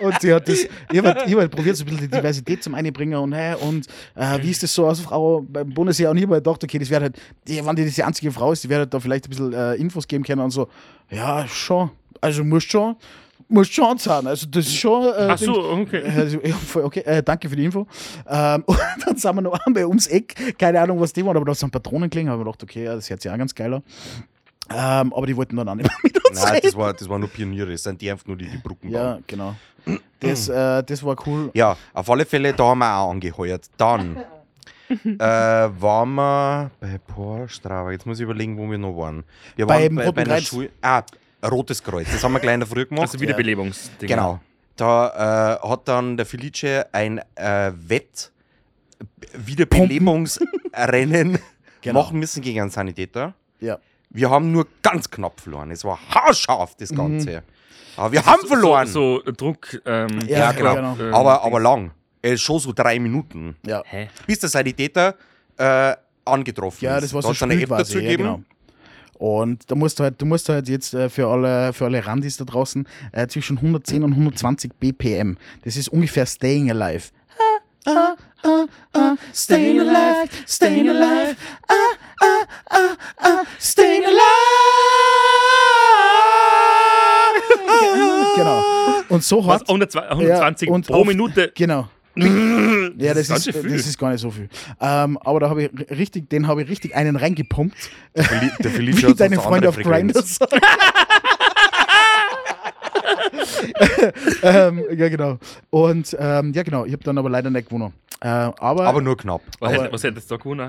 und sie hat das, ich habe halt, hab halt probiert, so ein bisschen die Diversität zum Einbringen und, hey, und äh, wie ist das so als Frau beim Bundesheer? Und ich habe halt gedacht, okay, das wäre halt, die, wenn die das die einzige Frau ist, die wäre halt da vielleicht ein bisschen äh, Infos geben können und so. Ja, schon. Also muss schon. Muss schon sein. Also das ist schon. Äh, Ach so, okay. voll okay, äh, danke für die Info. Ähm, und dann sind wir noch einmal ums Eck, keine Ahnung, was die waren, aber da sind Patronen klingen, habe ich gedacht, okay, das hört sich auch ganz geil an. Ähm, aber die wollten dann auch nicht mehr mit uns Nein, reden. das war, das war nur Pioniere, das sind die einfach nur die, die Brücken bauen. Ja, genau. Das, äh, das war cool. Ja, auf alle Fälle, da haben wir auch angeheuert. Dann äh, waren wir bei Porstrava. Jetzt muss ich überlegen, wo wir noch waren. Wir Beim waren Roten einer Kreuz. Schule. Ah, Rotes Kreuz. Das haben wir gleich in der Früh gemacht. Also Wiederbelebungsding. Genau. Da äh, hat dann der Felice ein äh, Wett Wiederbelebungsrennen Genau. machen müssen gegen einen Sanitäter. Ja. Wir haben nur ganz knapp verloren. Es war haarscharf, das Ganze. Aber wir haben verloren. So, so Druck. Ähm, Ja, ja, genau. genau. Ähm, aber, aber lang. Äh, schon so drei Minuten. Ja. Hä? Bis der Sanitäter äh, angetroffen Ja, ist. das war Da so eine Spiel App quasi, dazu ja, gegeben. genau. Und da musst du halt, du musst halt jetzt äh, für alle, für alle Randis da draußen äh, zwischen 110 und 120 BPM. Das ist ungefähr Staying Alive. Ah, ah, ah, ah, staying alive, staying alive, ah, ah, ah, ah, staying alive. Genau. Und so hat 120 120 und pro auf- Minute. Genau. Ja, das, ganz ist, viel. das ist gar nicht so viel. Ähm, aber da habe ich richtig, den habe ich richtig einen reingepumpt. Der Felice Wie hat sonst deine eine Freunde auf sagen. ähm, ja, genau. Und ähm, ja, genau, ich habe dann aber leider nicht gewonnen. Äh, aber, Aber nur knapp. Was, Aber- hätte, was hättest du da gewonnen?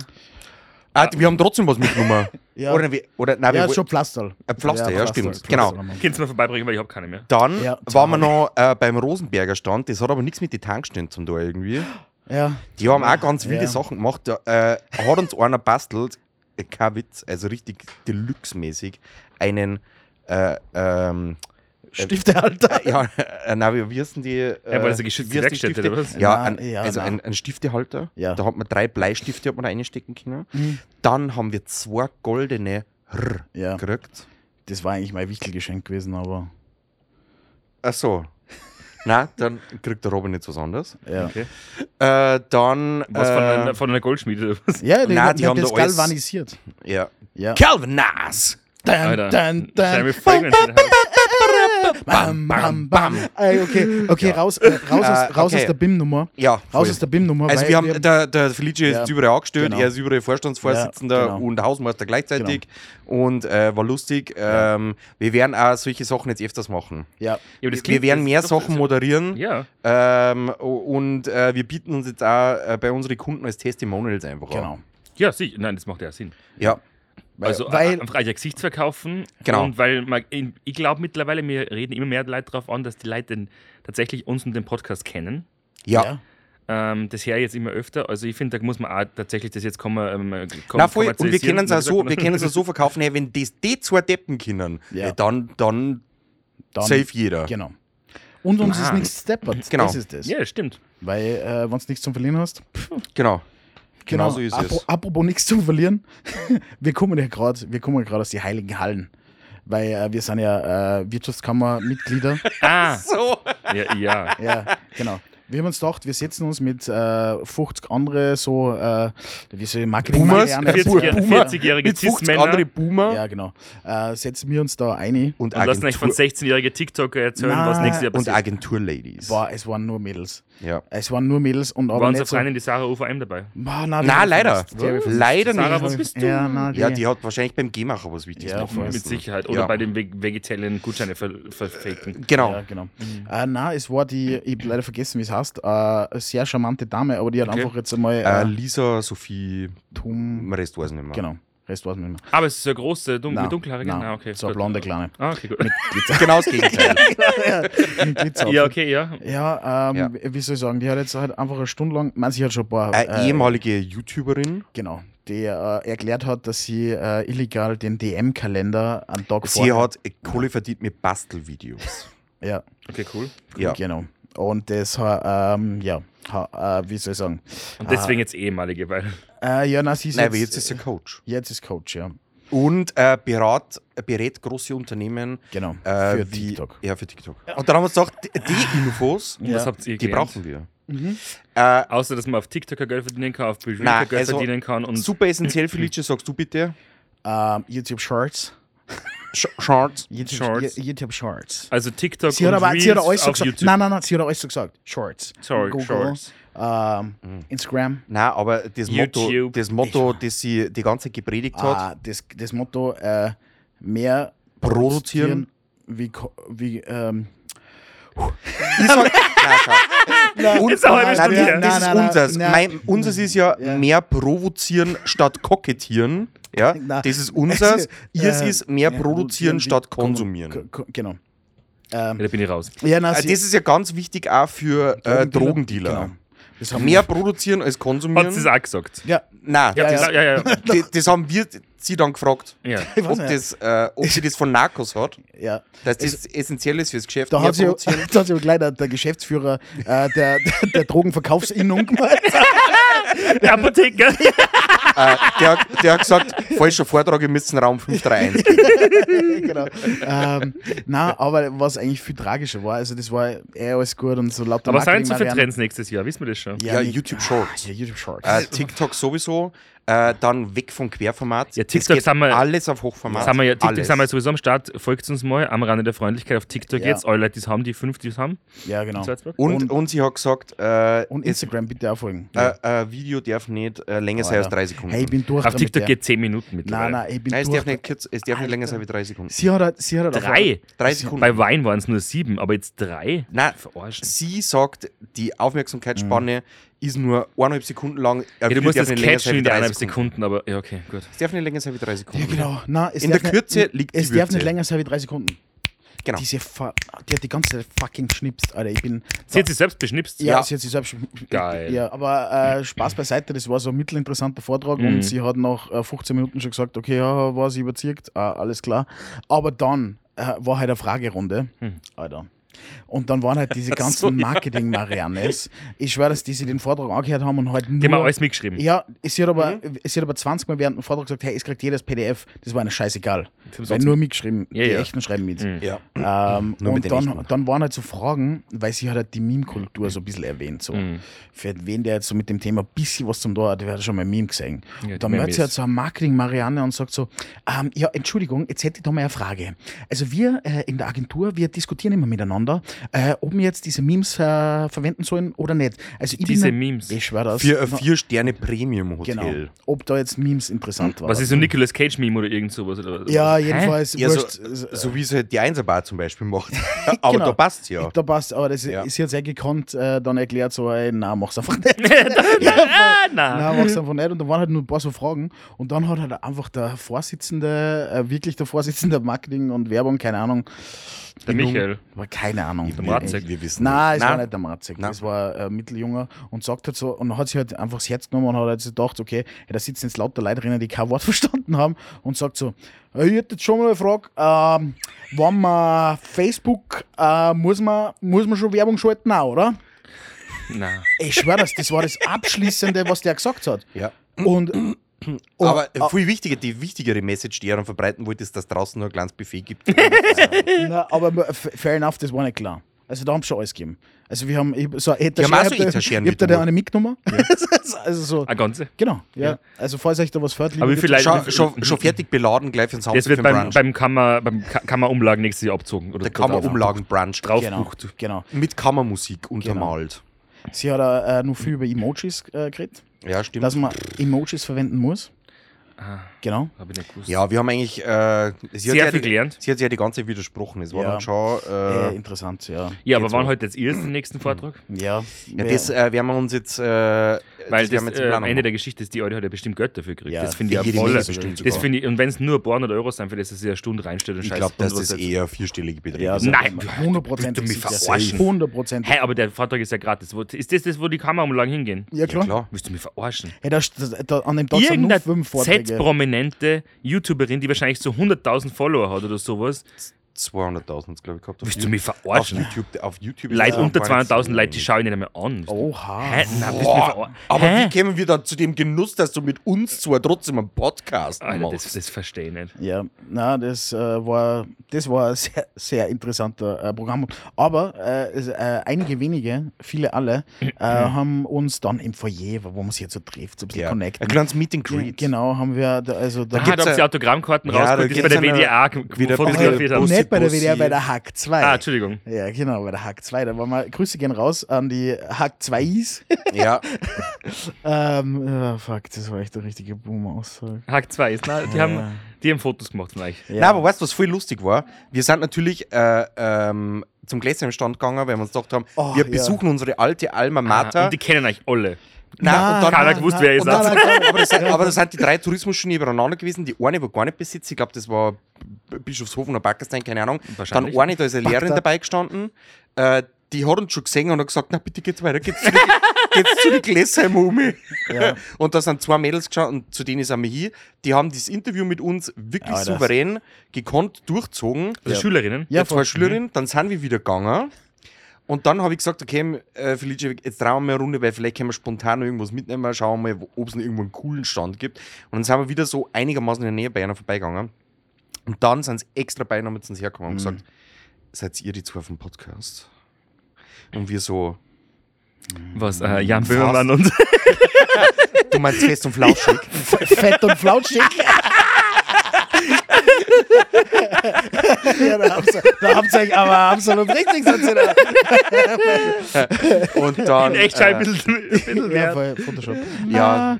Ah, wir haben trotzdem was mitgenommen. Ja. Oder, wir- oder nein, ja, wir, schon Pflasterl. Ein Pflaster, ja, stimmt. Pflasterl Genau. Kannst du mir vorbeibringen, weil ich habe keine mehr. Dann Ja, waren wir noch äh, beim Rosenberger Stand. Das hat aber nichts mit den Tankstellen zum tun irgendwie. Ja, Die haben auch ganz wilde Ja. Sachen gemacht. Da äh, hat uns einer bastelt, äh, kein Witz, also richtig Deluxe-mäßig, einen äh, ähm, Stiftehalter. ja, äh, na, wie, wie die? Äh, Ja, weil es eine geschützte Stifte? oder was? Ja, Nein, ein, ja, also nein. ein, ein Stiftehalter. Ja. Da hat man drei Bleistifte hat man da reinstecken können. Mhm. Dann haben wir zwei goldene R Ja, gekriegt. das war eigentlich mein Wichtelgeschenk gewesen, aber Ach so. Na, dann kriegt der Robin nicht was anderes. ja. Okay. Äh, dann. Was von, äh, einer, von einer Goldschmiede oder was? Ja, die, Nein, die, die haben das galvanisiert. ja. Ja. Calvin Nas! Dun, Alter. Bam, bam, bam. Ey, okay, okay, raus, äh, raus, aus, Äh, raus okay. aus der BIM-Nummer. Ja, Raus voll. aus der BIM-Nummer. Also weil wir haben, der, der Felice Ja, ist überall angestellt, genau. er ist überall Vorstandsvorsitzender Ja, genau. und Hausmeister gleichzeitig und äh, war lustig. Ähm, wir werden auch solche Sachen jetzt öfters machen. ja, Ja, wir werden mehr Sachen moderieren Ja, ähm, und äh, wir bieten uns jetzt auch äh, bei unseren Kunden als Testimonials einfach genau. an. ja, sicher. Nein, das macht ja Sinn. Ja, Also weil- einfach ein Gesicht verkaufen. Genau. Und weil man, ich glaube mittlerweile, wir reden immer mehr Leute darauf an, dass die Leute den, tatsächlich uns und den Podcast kennen. Ja. Ähm, das her jetzt immer öfter. Also ich finde, da muss man auch tatsächlich das jetzt kommen. Ähm, kom Na voll, und wir können es auch so, wir können es so verkaufen, hey, wenn das die zwei Deppen können, Ja. dann, dann, Dann- safe jeder. Genau. Und uns ist Ah. nichts steppert. Genau. Das ist das. Ja, stimmt. Weil, äh, wenn du nichts zum Verlieren hast. Genau. Genau so ist apro es. Apropos nichts zum Verlieren. wir kommen ja gerade, wir kommen ja gerade aus die Heiligen Hallen. Weil äh, wir sind ja äh, Wirtschaftskammermitglieder. Ah, So. ja, ja. ja, genau. Wir haben uns gedacht, wir setzen uns mit äh, 50 andere so, äh, wie soll ich marketing Boomers? Marianne- 40-jährige Boomer 40-jährige Mit 50 Cis-Männer andere Boomer Ja, genau. Äh, setzen wir uns da ein. und, und lassen euch von Agentur, 16-jährigen TikToker erzählen, Nein. was nächstes Jahr und passiert. Agentur-Ladies. Boah, es waren nur Mädels. Ja. Es waren nur Mädels und aber War unsere so, Freundin, die Sarah UVM dabei. Boah, Na, ich leider. Leider Sarah, nicht. was bist du? Ja, na, die, Ja, die hat wahrscheinlich beim G-Macher was Wichtiges Ja. Mit. Sicherheit. Oder Ja. bei den Ve- Vegetalien Gutscheine ver verfaken. Genau. Ja, genau. Äh, nein, es war die, ich hab leider vergessen, wie es heißt, äh, eine sehr charmante Dame, aber die hat Okay. einfach jetzt einmal Äh, äh, Lisa, Sophie, Tum, im Rest weiß ich nicht mehr. genau, Rest weiß ich nicht mehr. Aber es ist eine große, dun Nein, mit dunkelhaarige. nein, Ah, okay. so eine blonde Kleine. Ah, okay, gut. Genau das Gegenteil. Mit Glitzer ja, okay, ja. Ja, ähm, Ja. wie soll ich sagen, die hat jetzt halt einfach eine Stunde lang, man, sie hat schon ein paar, Eine äh, ehemalige YouTuberin. genau, die äh, erklärt hat, dass sie äh, illegal den DM-Kalender am Tag Sie hat Kohle verdient mit Bastelvideos. Ja, Okay, cool. Ja. genau. Und das, ähm, ja, ha, äh, wie soll ich sagen? Und deswegen jetzt ehemalige, weil. Äh, ja, na, sie ist Nein, jetzt, aber jetzt ist sie Coach. jetzt ist Coach, ja. Und äh, berat, berät große Unternehmen Genau, äh, für wie, TikTok. Ja, für TikTok. Und dann haben wir gedacht, die, die Infos, Ja. Was habt ihr die gelernt? brauchen wir. Mhm. Äh, Außer, dass man auf TikTok Geld verdienen kann, auf Nein, Geld also verdienen kann und super essentiell für Lidsche, sagst du bitte. Ähm, YouTube Shorts. Sh Shorts. YouTube Shorts. YouTube Shorts. also TikTok Sie hat, und aber, sie hat Reels alles so auf gesagt. YouTube. Nein, nein, nein, sie hat alles so gesagt. Shorts. Sorry, Google, Shorts. Ähm, Instagram. Nein, aber das Motto, YouTube. das Motto, das sie die ganze Zeit gepredigt hat, Ah, das, das Motto, äh, mehr Produzieren. wie, ko- wie ähm, Ich sag, nein, schau. Und, halbe nein, Stunde das, Nein, ist nein, nein, unseres. nein. Mein, unseres ist ja, Ja. mehr provozieren statt kokettieren. Ja, Nein. das ist unseres. Ihrs Äh, ist mehr ja, produzieren statt kon- konsumieren. ko- ko- Genau. Ja, Ähm, da bin ich raus. ja, na, Äh, Das ist ja ganz wichtig auch für äh, Drogendealer. Genau. Das haben Mehr produzieren als Hat konsumieren. sie es auch gesagt? Ja, Nein, Ja, das, Ja, ja, ja. das, das haben wir sie dann gefragt, ja. ob, das, äh, ob sie das von Narcos hat, ja. dass das essentiell ist fürs Geschäft. Da hat sie, da hat sie gleich der, der Geschäftsführer äh, der, der, der Drogenverkaufsinnung gemeint. Der Apotheker. Äh, der, hat- der hat gesagt, falscher Vortrag, ihr müsst in Raum 531 gehen. genau. ähm, nein, aber was eigentlich viel tragischer war, also das war eh alles gut und so lauter Aber was sind so für Marketing-Varianten. Trends nächstes Jahr? Wissen wir das schon? Ja, nicht- YouTube Shorts. Ja, YouTube Shorts. Äh, TikTok sowieso, äh, dann weg vom Querformat. Ja, Es TikTok geht sind wir- alles auf Hochformat. Sind wir ja, TikTok alles. sind wir sowieso am Start. Folgt uns mal am Rande der Freundlichkeit auf TikTok Ja. jetzt. Alle Leute, die es haben, die fünf, die es haben. ja, genau. und, Und- und, sie hat gesagt, äh, Und Instagram bitte auch folgen. äh, äh, Video darf nicht äh, länger sein als Alter. drei Sekunden. Hey, ich bin durch Auf TikTok geht 10 Minuten mittlerweile. Nein, nein, ich bin Nein, es durch. darf nicht, kurz, es darf nicht länger sein wie drei Sekunden. Sie hat, sie hat Drei? Drei Sekunden. Bei Wein waren es nur sieben, aber jetzt drei? Nein, Verarschen. sie sagt, die Aufmerksamkeitsspanne ist nur eineinhalb Sekunden lang. Ja, du musst darf das nicht länger catchen in drei eineinhalb Sekunden, aber ja, okay, gut. Es darf nicht länger sein wie drei Sekunden. Ja, genau. Nein, es In darf der nicht- Kürze liegt die Es darf Würze. nicht länger sein wie drei Sekunden. Genau. Diese Fa die hat die ganze Zeit fucking geschnipst, Alter. Ich bin. Sie hat sich selbst beschnipst. ja, Ja. sie hat sich selbst. Geil. Ja, aber äh, Spaß beiseite, das war so ein mittelinteressanter Vortrag Mhm. und sie hat nach äh, 15 Minuten schon gesagt, okay, ja, war sie überzeugt, äh, alles klar. Aber dann äh, war halt eine Fragerunde, Mhm. Alter. Und dann waren halt diese ganzen so. Marketing-Mariannes. Ich schwöre, dass die sich den Vortrag angehört haben und halt nur. Die haben alles mitgeschrieben. Ja, sie hat, aber, Mhm. sie hat aber 20 Mal während dem Vortrag gesagt, hey, es kriegt jedes PDF. Das war eine scheißegal. Weil nur mitgeschrieben, Ja, die ja. echten schreiben mit. Mhm. Ja. Ähm, Nur mit und den dann, dann waren halt so Fragen, weil sie hat halt die Meme-Kultur so ein bisschen erwähnt. So. Mhm. Für wen der jetzt so mit dem Thema ein bisschen was zum da hat, der hat schon mal ein Meme gesehen. Ja, und dann hört sie halt so ein Marketing-Marianne und sagt so, ähm, ja, Entschuldigung, jetzt hätte ich da mal eine Frage. Also wir äh, in der Agentur, wir diskutieren immer miteinander, äh, ob wir jetzt diese Memes äh, verwenden sollen oder nicht. Also ich Diese bin, Memes. Ich das. Für ein Na, Vier-Sterne-Premium-Hotel. Genau. Ob da jetzt Memes interessant waren. Was ist so ein Nicolas Cage-Meme oder irgend sowas? Oder Ja, Hä? jedenfalls. Ja, so, so wie es halt die Einserbar zum Beispiel macht. Aber Genau. da passt ja. Da passt, aber das Ja. ist jetzt sehr gekonnt, äh, dann erklärt so, ey, na, mach's einfach nicht. nein. Nein, mach's einfach nicht. Und dann waren halt nur ein paar so Fragen. Und dann hat halt einfach der Vorsitzende, äh, wirklich der Vorsitzende Marketing und Werbung, keine Ahnung, Der Michael. Aber keine Ahnung. Der Marzek. Wir wissen Nein, es war nicht der Marzek. Nein. Das war ein Mitteljunger und sagt halt so, und hat sich halt einfach das Herz genommen und hat halt so gedacht, okay, da sitzen jetzt lauter Leute drinnen, die kein Wort verstanden haben und sagt so, "Äh, ich hätte jetzt schon mal eine Frage, ähm, wenn man Facebook, äh, muss, man, muss man schon Werbung schalten auch, oder? Nein. Ich schwör das, das war das Abschließende, was der gesagt hat. Ja. Und, und Aber ah, viel wichtiger, die wichtigere Message, die er dann verbreiten wollte, ist, dass draußen nur ein kleines Buffet gibt. na, aber fair enough, das war nicht klar. Also da haben sie schon alles gegeben. Also wir haben, ich, so, ich Etageren hab da wieder eine mitgenommen. also so, Eine ganze. genau, ja. Ja. Also falls euch da was fällt, Aber wie Leute- schon, schon, schon fertig beladen, gleich fürs Haus Das wird beim, Brunch. beim, Kammer, beim Ka- Kammerumlagen nächstes Jahr abzogen. Oder der Kammerumlagen-Brunch. drauf Genau, bucht. genau. Mit Kammermusik untermalt. Sie hat äh, nur viel über Emojis äh, geredet, Ja, stimmt. dass man Emojis verwenden muss. Ah, Genau. hab ich nicht gewusst. ja, wir haben eigentlich. Äh, sie, Sehr hat ja viel die, gelernt. sie hat ja die ganze Zeit widersprochen. Es war Ja. dann schon. Äh, Äh, interessant, ja. Ja, aber wann heute jetzt ihr den nächsten Vortrag? Ja, ja, das äh, werden wir uns jetzt. Äh, Weil das das, im äh, am Ende machen. der Geschichte ist, die Audi hat ja bestimmt Geld dafür gekriegt. Ja, das finde ich ja voll. Das finde ich, und wenn es nur ein paar hundert Euro sind, für das ist ja eine Stunde reinstellt und Ich scheiß glaube, dass das jetzt- eher vierstellige Beträge ja, sind. Nein, hundertprozentig willst du mich verarschen? Hundertprozentig. Hä, aber der Vortrag ist ja gratis. Ist das das, wo die Kammerumlagen hingehen? Ja, klar. klar. Willst du mich verarschen? Ja, da, an dem Tag sind nur fünf Vorträge. Z-prominente YouTuberin, die wahrscheinlich so 100.000 Follower hat oder sowas. 200.000, glaube ich, gehabt. auf Willst du mich Auf verarschen? YouTube, auf YouTube Leute unter gar nicht so 200.000 Leute, die schaue ich nicht einmal an. Oha. Hä? Nein, willst du mich verarschen? aber Hä? wie kämen wir dann zu dem Genuss, dass du mit uns zwar trotzdem einen Podcast Alter, machst? das, das verstehe ich nicht. Ja, na, das, äh, war, das war ein sehr, sehr interessanter äh, Programm. Aber äh, es, äh, einige wenige, viele alle, äh, haben uns dann im Foyer, wo man sich jetzt so trifft, so ein bisschen ja. connecten. Ein kleines Meet and Greet. Genau, haben wir, da, also da Ah, da haben ja- sie Autogrammkarten Ja, rausgeholt, die bei der WDA wieder fotografiert haben. Nicht bei der Bussi. WDR, bei der Hack 2. Ah, Entschuldigung. ja, genau, bei der Hack 2. Da waren wir, Grüße gehen raus an die Hack 2is. Ja, ähm, ja, fuck, das war echt eine richtige Boom-Aussage. Hack 2 ist, na, die, Ja. haben, die haben Fotos gemacht von euch. Ja. Nein, aber weißt du, was voll lustig war? Wir sind natürlich äh, ähm, zum Gläserstand gegangen, weil wir uns gedacht haben, Oh, wir ja. besuchen unsere alte Alma Mater. Ah, und die kennen euch alle. Nein, und dann, Keiner gewusst, wer ihr seid. aber, das sind, aber das sind die drei Tourismusstunden übereinander gewesen. Die eine war gar nicht besitzt, ich glaube, das war B- Bischofshofen oder Backerstein, keine Ahnung. Dann eine, da ist eine Lehrerin dabei gestanden. Äh, die hat uns schon gesehen und hat gesagt, na bitte geht's weiter, geht's zu, die, geht's zu die Gläsheim um. Ja. Und da sind zwei Mädels gestanden, und zu denen sind wir hier. Die haben das Interview mit uns wirklich Ja, souverän, gekonnt durchzogen. Also Schülerinnen. Ja, Ja, zwei. Schülerinnen, dann sind wir wieder gegangen. Und dann habe ich gesagt, okay, äh, Felice, jetzt trauen wir eine Runde, weil vielleicht können wir spontan noch irgendwas mitnehmen, schauen wir mal, ob es noch irgendwo einen coolen Stand gibt. Und dann sind wir wieder so einigermaßen in der Nähe bei einer vorbeigegangen. Und dann sind sie extra bei einer mit uns hergekommen und gesagt, seid ihr die zwei vom Podcast? Und wir so, Was? Äh, Jan Böhmermann und. du meinst fest und flauschig? Fett und flauschig. ja, da habt ihr, da habt ihr euch aber absolut richtig sind und dann, In echt schon ein äh, bisschen, ein bisschen Ja, mehr. voll Photoshop. ja,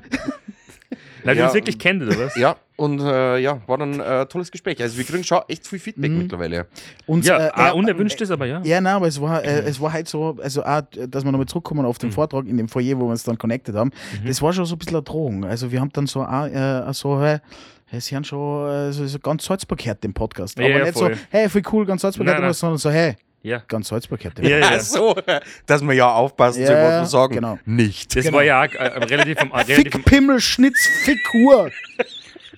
Nein, die Ja. uns wirklich kennt, oder was? ja, und äh, ja, war dann äh, ein tolles Gespräch. Also wir kriegen schon echt viel Feedback Mhm. mittlerweile. Und, Ja, äh, ah, er- unerwünschtes, aber ja. Ja, nein, aber es war, äh, es war halt so, also auch, dass wir nochmal zurückkommen auf den Mhm. Vortrag in dem Foyer, wo wir uns dann connected haben, das war schon so ein bisschen eine Drohung. Also wir haben dann so, auch, äh, so hey, sie haben schon äh, so, so ganz Salzburg gehört, den Podcast. Ja, Aber ja, nicht voll. so, hey, voll cool, ganz Salzburg Nein, gehört, nein. sondern so, hey, Ja. ganz Salzburg gehört. Ja, ja. Also, dass wir ja aufpassen, zu Ja, was wir sagen. genau. Nicht. Das Genau. war ja auch, äh, relativ am. Relativ am Fick, Pimmel, Schnitz, Fick, Hure.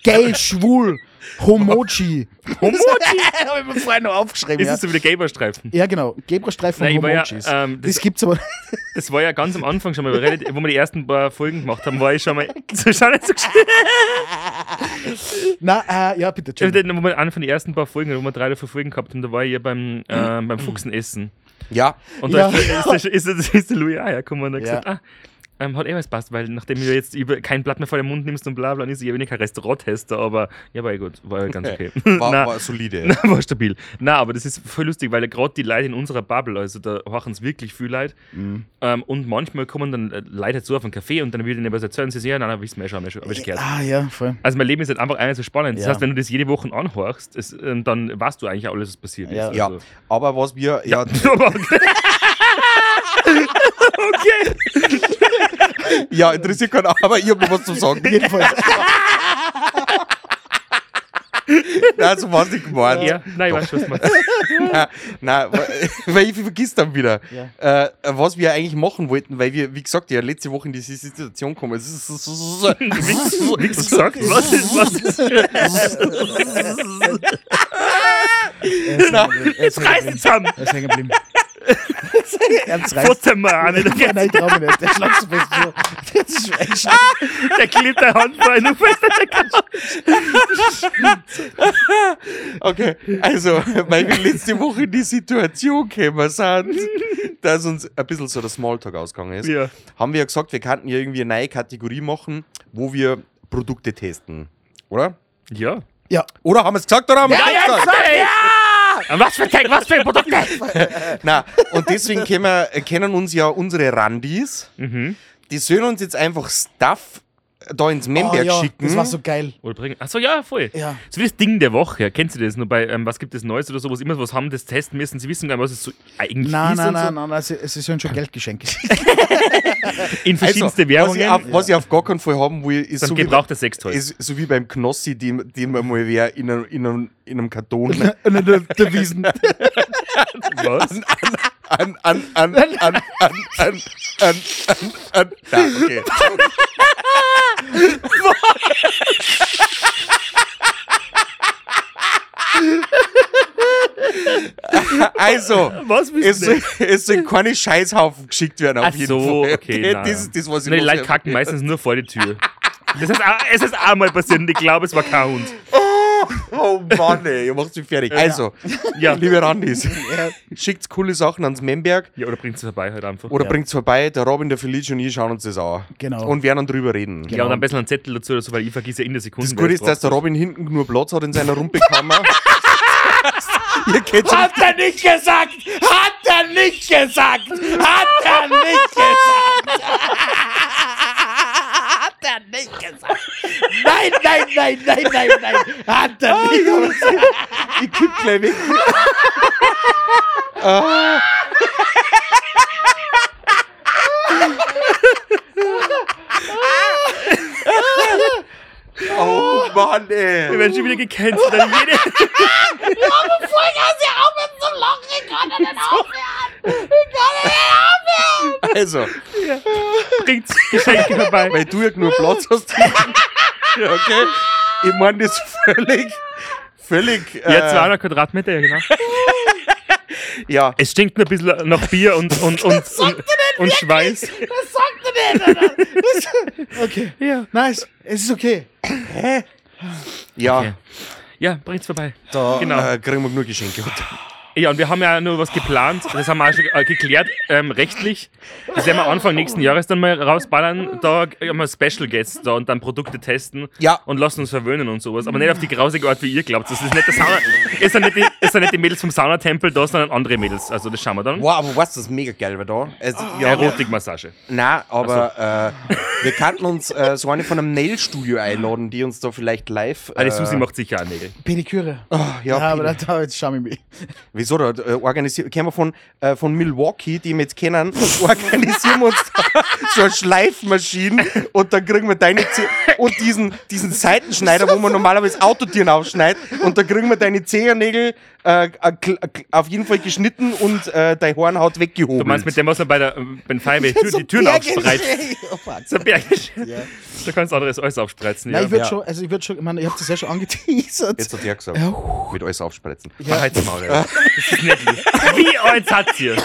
Gay, schwul, Homoji. Homoji? Habe ich mir vorhin noch aufgeschrieben. ist Ja. es so wie der Gaberstreifen? ja, genau. Und ich war ja, ähm, das, das- gibt's aber. Das war ja ganz am Anfang schon mal, wo wir die ersten paar Folgen gemacht haben, war ich schon mal so schon nicht so. Na, äh, ja, bitte. Wo wir einen von den ersten paar Folgen, wo wir drei oder vier Folgen gehabt haben, da war ich ja beim, äh, beim Fuchsenessen. Ja, Und Ja. da ist, ist, der Louis auch hergekommen und hat Ja. gesagt, ah, ähm, hat eh was passt, weil nachdem du jetzt über kein Blatt mehr vor den Mund nimmst und bla bla, dann ist ich ja wenig kein Restauranttester, aber ja, war ja gut, war ja ganz okay. war, Nein. war solide. Na, war stabil. Na, aber das ist voll lustig, weil gerade die Leute in unserer Bubble, also da horchen es wirklich viel Leute. Mhm. Ähm, und manchmal kommen dann äh, Leute zu auf einen Café und dann will ich ihnen was erzählen. Sie sagen, ja, nein, nein, wissen wir ja schon, haben wir schon, hab ich gehört. Ah, ja, voll. Also mein Leben ist halt einfach einer so spannend. Das Ja. heißt, wenn du das jede Woche anhörst, es, ähm, dann weißt du eigentlich auch alles, was passiert Ja. ist. Ja, Also. aber was wir, ja, okay. ja interessiert keinen, aber ich habe noch was zu sagen. Jedenfalls. Nein, so war es nicht gemeint. Ja, nein, ich weiß schon, was man. na, na, weil ich vergiss dann wieder, Ja. äh, was wir eigentlich machen wollten, weil wir, wie gesagt, ja letzte Woche in diese Situation kommen. Es ist so, so, so, so, Nichts gesagt? Was ist, was ist? Jetzt reiß dich zusammen! Er ist hängen geblieben. Ernst reißt. Futter mal an, der, ich. Der schlägt so fest. Das ist echt schlimm. der klebt der Hand vor nur fest. Okay, also, weil wir letzte Woche in die Situation gekommen sind, dass uns ein bisschen so der Smalltalk ausgegangen ist, Ja. haben wir ja gesagt, wir könnten ja irgendwie eine neue Kategorie machen, wo wir Produkte testen. Oder? Ja. Ja, Oder haben wir es gesagt oder haben wir es nicht gesagt? Ja! Was für Tech, was für Produkte? Na, und deswegen kennen, wir, kennen uns ja unsere Randis. Mhm. Die sollen uns jetzt einfach Stuff da ins oh, Memberg ja, schicken. das war so geil. Oder bringen. Achso, ja, voll. Ja. So wie das Ding der Woche. Kennst du das nur bei, ähm, was gibt es Neues oder so, wo sie immer was haben, das testen müssen. Sie wissen gar nicht, was es so eigentlich Nein, ist. nein, und nein, so. nein, nein, es es ist schon Geldgeschenke. In verschiedenste also, Währungen. Was ich, auf, was ich auf gar keinen Fall haben will, ist dann so wie, gebrauchter Sextoy. ist so wie beim Knossi, den, den man mal wer in, einem- in, einem, in einem Karton der, der Wiesen. Was? an, an, an, an, an, an, an, an, an, an. Ja, okay. Also, Was denn? es sollen keine Scheißhaufen geschickt werden, auf Ach jeden so, Fall. okay. Das nein. ist das, was ich Nee, Leute kacken meistens nur vor die Tür. Das ist, es ist auch mal passiert und ich glaube, es war kein Hund. Oh Mann, ey, ihr macht mich fertig. Also, Ja. liebe Randis, schickt coole Sachen ans Memberg Ja, oder bringt es vorbei halt einfach. oder Ja. bringt's vorbei. Der Robin, der Felice und ich schauen uns das an. Genau. Und werden dann drüber reden. ja, und ein bisschen einen Zettel dazu oder so, weil ich vergesse ja in der Sekunde. Das Gute ist, dass der Robin hinten nur Platz hat in seiner Rumpekammer. Ihr kennt. Hat er nicht gesagt! Hat er nicht gesagt! Hat er nicht gesagt! nicht gesagt. Nein, nein, nein, nein, nein, nein. Hat er oh, nicht. Jungs. Ich kipp gleich weg. Oh Mann, ey. Wir werden schon wieder gecancelt. Jede ja, bevor ich aus hier auf mit so Loch, ich kann nicht Aufhören. Ich kann nicht Aufhören. Also, bringt Geschenke vorbei. weil du ja nur Platz hast. ja, okay. Ich meine das völlig, völlig. Ja, äh, 200 Quadratmeter, ja, genau. ja. Es stinkt nur ein bisschen nach Bier und, und, und, und, und Schweiß. Okay. Ja. Nice. Es ist okay. Ja, Okay. Ja, bringt's vorbei. da Genau. äh, kriegen wir nur Geschenke. Ja, und wir haben ja nur was geplant, das haben wir auch schon äh, geklärt, ähm, rechtlich. Das werden wir Anfang nächsten Jahres dann mal rausballern. Da haben wir Special Guests da und dann Produkte testen Ja. und lassen uns verwöhnen und sowas. Aber nicht auf die grausige Art, wie ihr glaubt. Das ist nicht der Sauna, ist ja nicht die, ist ja nicht die Mädels vom Saunatempel da, sondern andere Mädels. Also das schauen wir dann. Wow, aber was, das ist mega geil, weil da. Also, ja, Erotikmassage. Nein, aber äh, wir könnten uns äh, so eine von einem Nail-Studio einladen, die uns da vielleicht live. Ah, äh, Susi macht sicher auch Nägel. Pediküre. Oh, ja, Ja, aber da jetzt schau ich mich. Wieso da? Äh, organisieren, kennen wir von, äh, von Milwaukee, die wir jetzt kennen, organisieren wir uns da so eine Schleifmaschine und dann kriegen wir deine Zeh und diesen, diesen Seitenschneider, wo man normalerweise Autotieren aufschneidet und dann kriegen wir deine Zehennägel äh, äh, äh, auf jeden Fall geschnitten und äh, deine Hornhaut weggehoben. Du meinst mit dem, was man bei der äh, beim Feuerwehr Tür, die Türen aufspreizt. Oh. So Bergisch. Ja. Da kannst du anderes alles aufspreizen. Ja. Nein, ich würde Ja. schon, also ich würde schon, ich meine, ich habe das ja schon angeteasert. Jetzt hat er gesagt, Ja. mit alles aufspritzen. Mach halt's Maul, ja. Das ist nicht lieb. Wie alt hat ihr?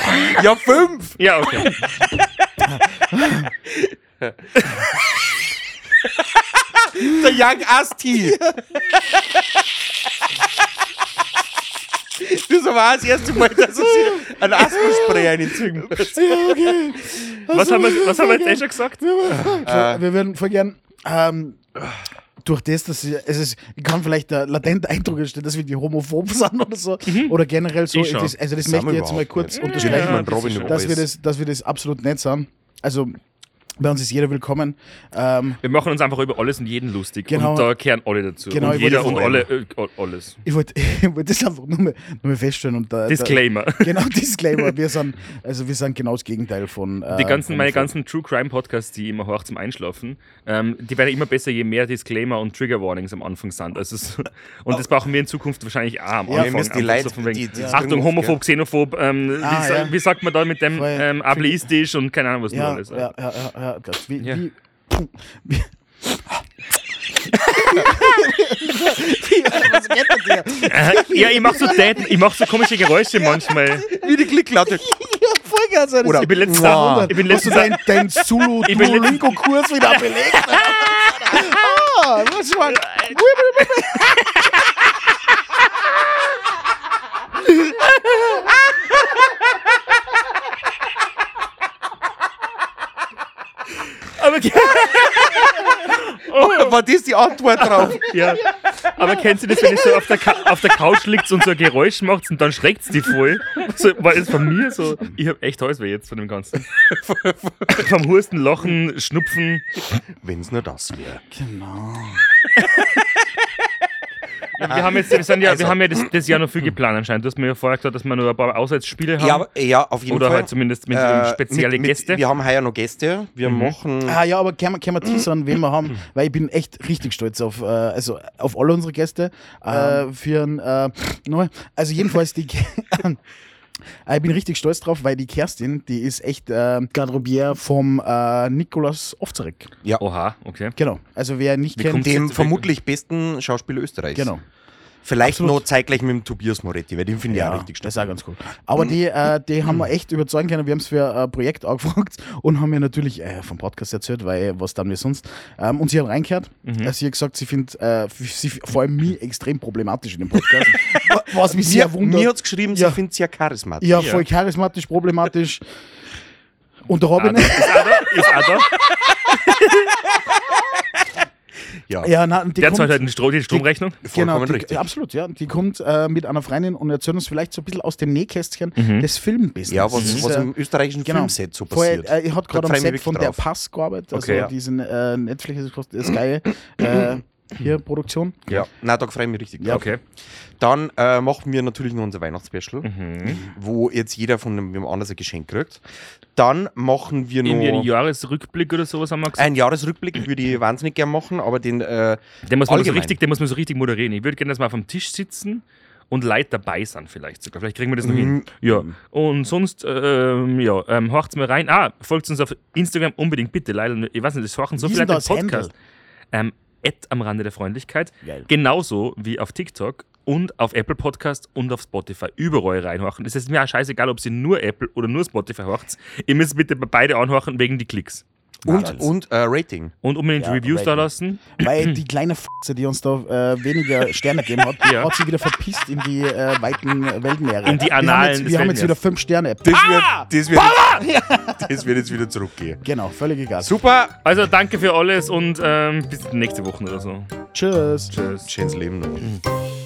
Ja, fünf! Ja, okay. Der Young Asti! Das war das erste Mal, dass er sich einen Asthmaspray reinziehen muss. Ja, okay. Was haben wir, was haben wir jetzt eh schon gesagt? Äh, wir würden voll gern ähm, durch das, dass ich, es ist, ich kann vielleicht der latente Eindruck entstehen, dass wir die homophob sind oder so. Oder generell so. Ich. Das, also das Sind möchte ich jetzt mal kurz nicht. unterstreichen, Ja, über dass, wir das, dass wir das absolut nicht sind. Also Bei uns ist jeder willkommen. Ähm, Wir machen uns einfach über alles und jeden lustig. Genau. Und da kehren alle dazu. Genau, und jeder und alle, äh, alles. ich wollte wollt das einfach nur mal, nur mal feststellen. Und da, Disclaimer. Da, genau, Disclaimer. Wir sind, also wir sind genau das Gegenteil von. Äh, Die ganzen, von- meine von- ganzen True Crime Podcasts, die ich immer höre zum Einschlafen, ähm, die werden immer besser, je mehr Disclaimer und Trigger Warnings am Anfang sind. Also so, und das brauchen wir in Zukunft wahrscheinlich auch am Ja, wir Anfang. müssen die Leute- wegen, die- die- Achtung, homophob, xenophob, ähm, Ah, wie, ja. wie sagt man da mit dem ähm, ableistisch und keine Ahnung was nur Ja, alles. ja, ja, ja, ja. Gott, wie, Ja. wie, wie, Was geht denn dir? Äh, ja, ich mach so Daten, ich mach so komische Geräusche manchmal. Wie die Klicklaute. Ja, Vollgas. Alter. Oder- Ich bin letztes Wow. Jahr, ich bin Jahr, deinen dein Zulu Ich bin Duolingo-Kurs wieder belegt? ah, was war? Aber, War das die Antwort drauf? ja, aber kennst du das, wenn ihr so auf der, Ka auf der Couch liegt und so ein Geräusch macht und dann schreckt's die voll? So, war das von mir so? Ich hab echt Halsweh jetzt von dem Ganzen. Vom Husten, Lachen, Schnupfen. Wenn's nur das wäre. Genau. Wir haben jetzt, wir, sind ja, Also- wir haben ja das, das Jahr noch viel geplant anscheinend. Du hast mir ja vorher gesagt, dass wir noch ein paar Auswärtsspiele haben. Ja, ja, auf jeden Oder Fall. halt zumindest mit Äh, spezielle mit, mit, Gäste. Wir haben heuer noch Gäste. Wir machen. Ah ja, aber können wir, können wir teasern, wen wir haben, weil ich bin echt richtig stolz auf, äh, also auf alle unsere Gäste. Äh, für ein, äh, also jedenfalls die. Äh, Ich bin richtig stolz drauf, weil die Kerstin, die ist echt äh, Garderobier vom äh, Nikolaus Ofzarek. Oha, okay. Genau. Also wer nicht Wie kennt, kommt dem jetzt- vermutlich besten Schauspieler Österreichs. genau. Vielleicht Absolut. noch zeitgleich mit dem Tobias Moretti, weil den finde ich Ja, auch richtig das stark. ist auch ganz cool. Aber die, äh, die haben wir echt überzeugen können. Wir haben es für ein Projekt angefragt und haben mir natürlich äh, vom Podcast erzählt, weil was dann wir sonst. Ähm, und sie hat reingehört. Äh, sie hat gesagt, sie findet äh, sie vor allem mich extrem problematisch in dem Podcast. wa- was mich sehr Mir, wundert. mir hat es geschrieben, Ja. sie findet es ja charismatisch. ja, voll charismatisch, problematisch. Und der Ah, Robin. ist auch da? Ist auch da? Ja. ja, na, die Der kommt- zahlt halt die, Stro die Stromrechnung. Genau, Vollkommen die, richtig. absolut, ja. Die kommt äh, mit einer Freundin und erzählt uns vielleicht so ein bisschen aus dem Nähkästchen des Filmbusiness. Ja, was, ist, was im österreichischen genau. Filmset so Vorher, passiert. äh, ich hat gerade am Set von wirklich der drauf. Pass gearbeitet, also Okay, ja. diesen äh, Netflix das geile äh, hier Produktion. Ja, na, da freue ich mich richtig Ja. Okay. Dann äh, machen wir natürlich noch unser Weihnachtsspecial, Mhm. wo jetzt jeder von dem wem anders ein Geschenk kriegt. Dann machen wir Irgendwie einen noch Jahresrückblick oder sowas haben wir gesagt. einen Jahresrückblick, würde ich wahnsinnig gerne machen, aber den äh, Den muss, man so allgemein. richtig, den muss man so richtig moderieren. Ich würde gerne, dass wir auf dem Tisch sitzen und Leute dabei sind vielleicht sogar. Vielleicht kriegen wir das noch hin. Mhm. Ja. Und sonst, ähm, ja, ähm, horcht's mal rein. Ah, folgt uns auf Instagram unbedingt, bitte. Leider, ich weiß nicht, das horchen so Wie viele Leute Podcast. Ähm, Ad am Rande der Freundlichkeit. Geil. Genauso wie auf TikTok und auf Apple Podcast und auf Spotify. Überall reinhorchen. Es ist mir auch scheißegal, ob sie nur Apple oder nur Spotify horcht. Ihr müsst bitte bei beide anhorchen wegen die Klicks. Und, und äh, Rating. Und unbedingt Ja, Reviews da Rating. lassen. Weil die kleine F***e, die uns da äh, weniger Sterne gegeben hat, Ja. hat sie wieder verpisst in die äh, weiten Weltmeere. In die wir haben Annalen jetzt, wir haben jetzt wieder fünf Sterne. Das, wird, das, wird jetzt, das wird jetzt wieder zurückgehen. Genau, völlig egal. Super. Also danke für alles und ähm, bis nächste Woche oder so. Tschüss. Tschüss. Schönes Leben noch.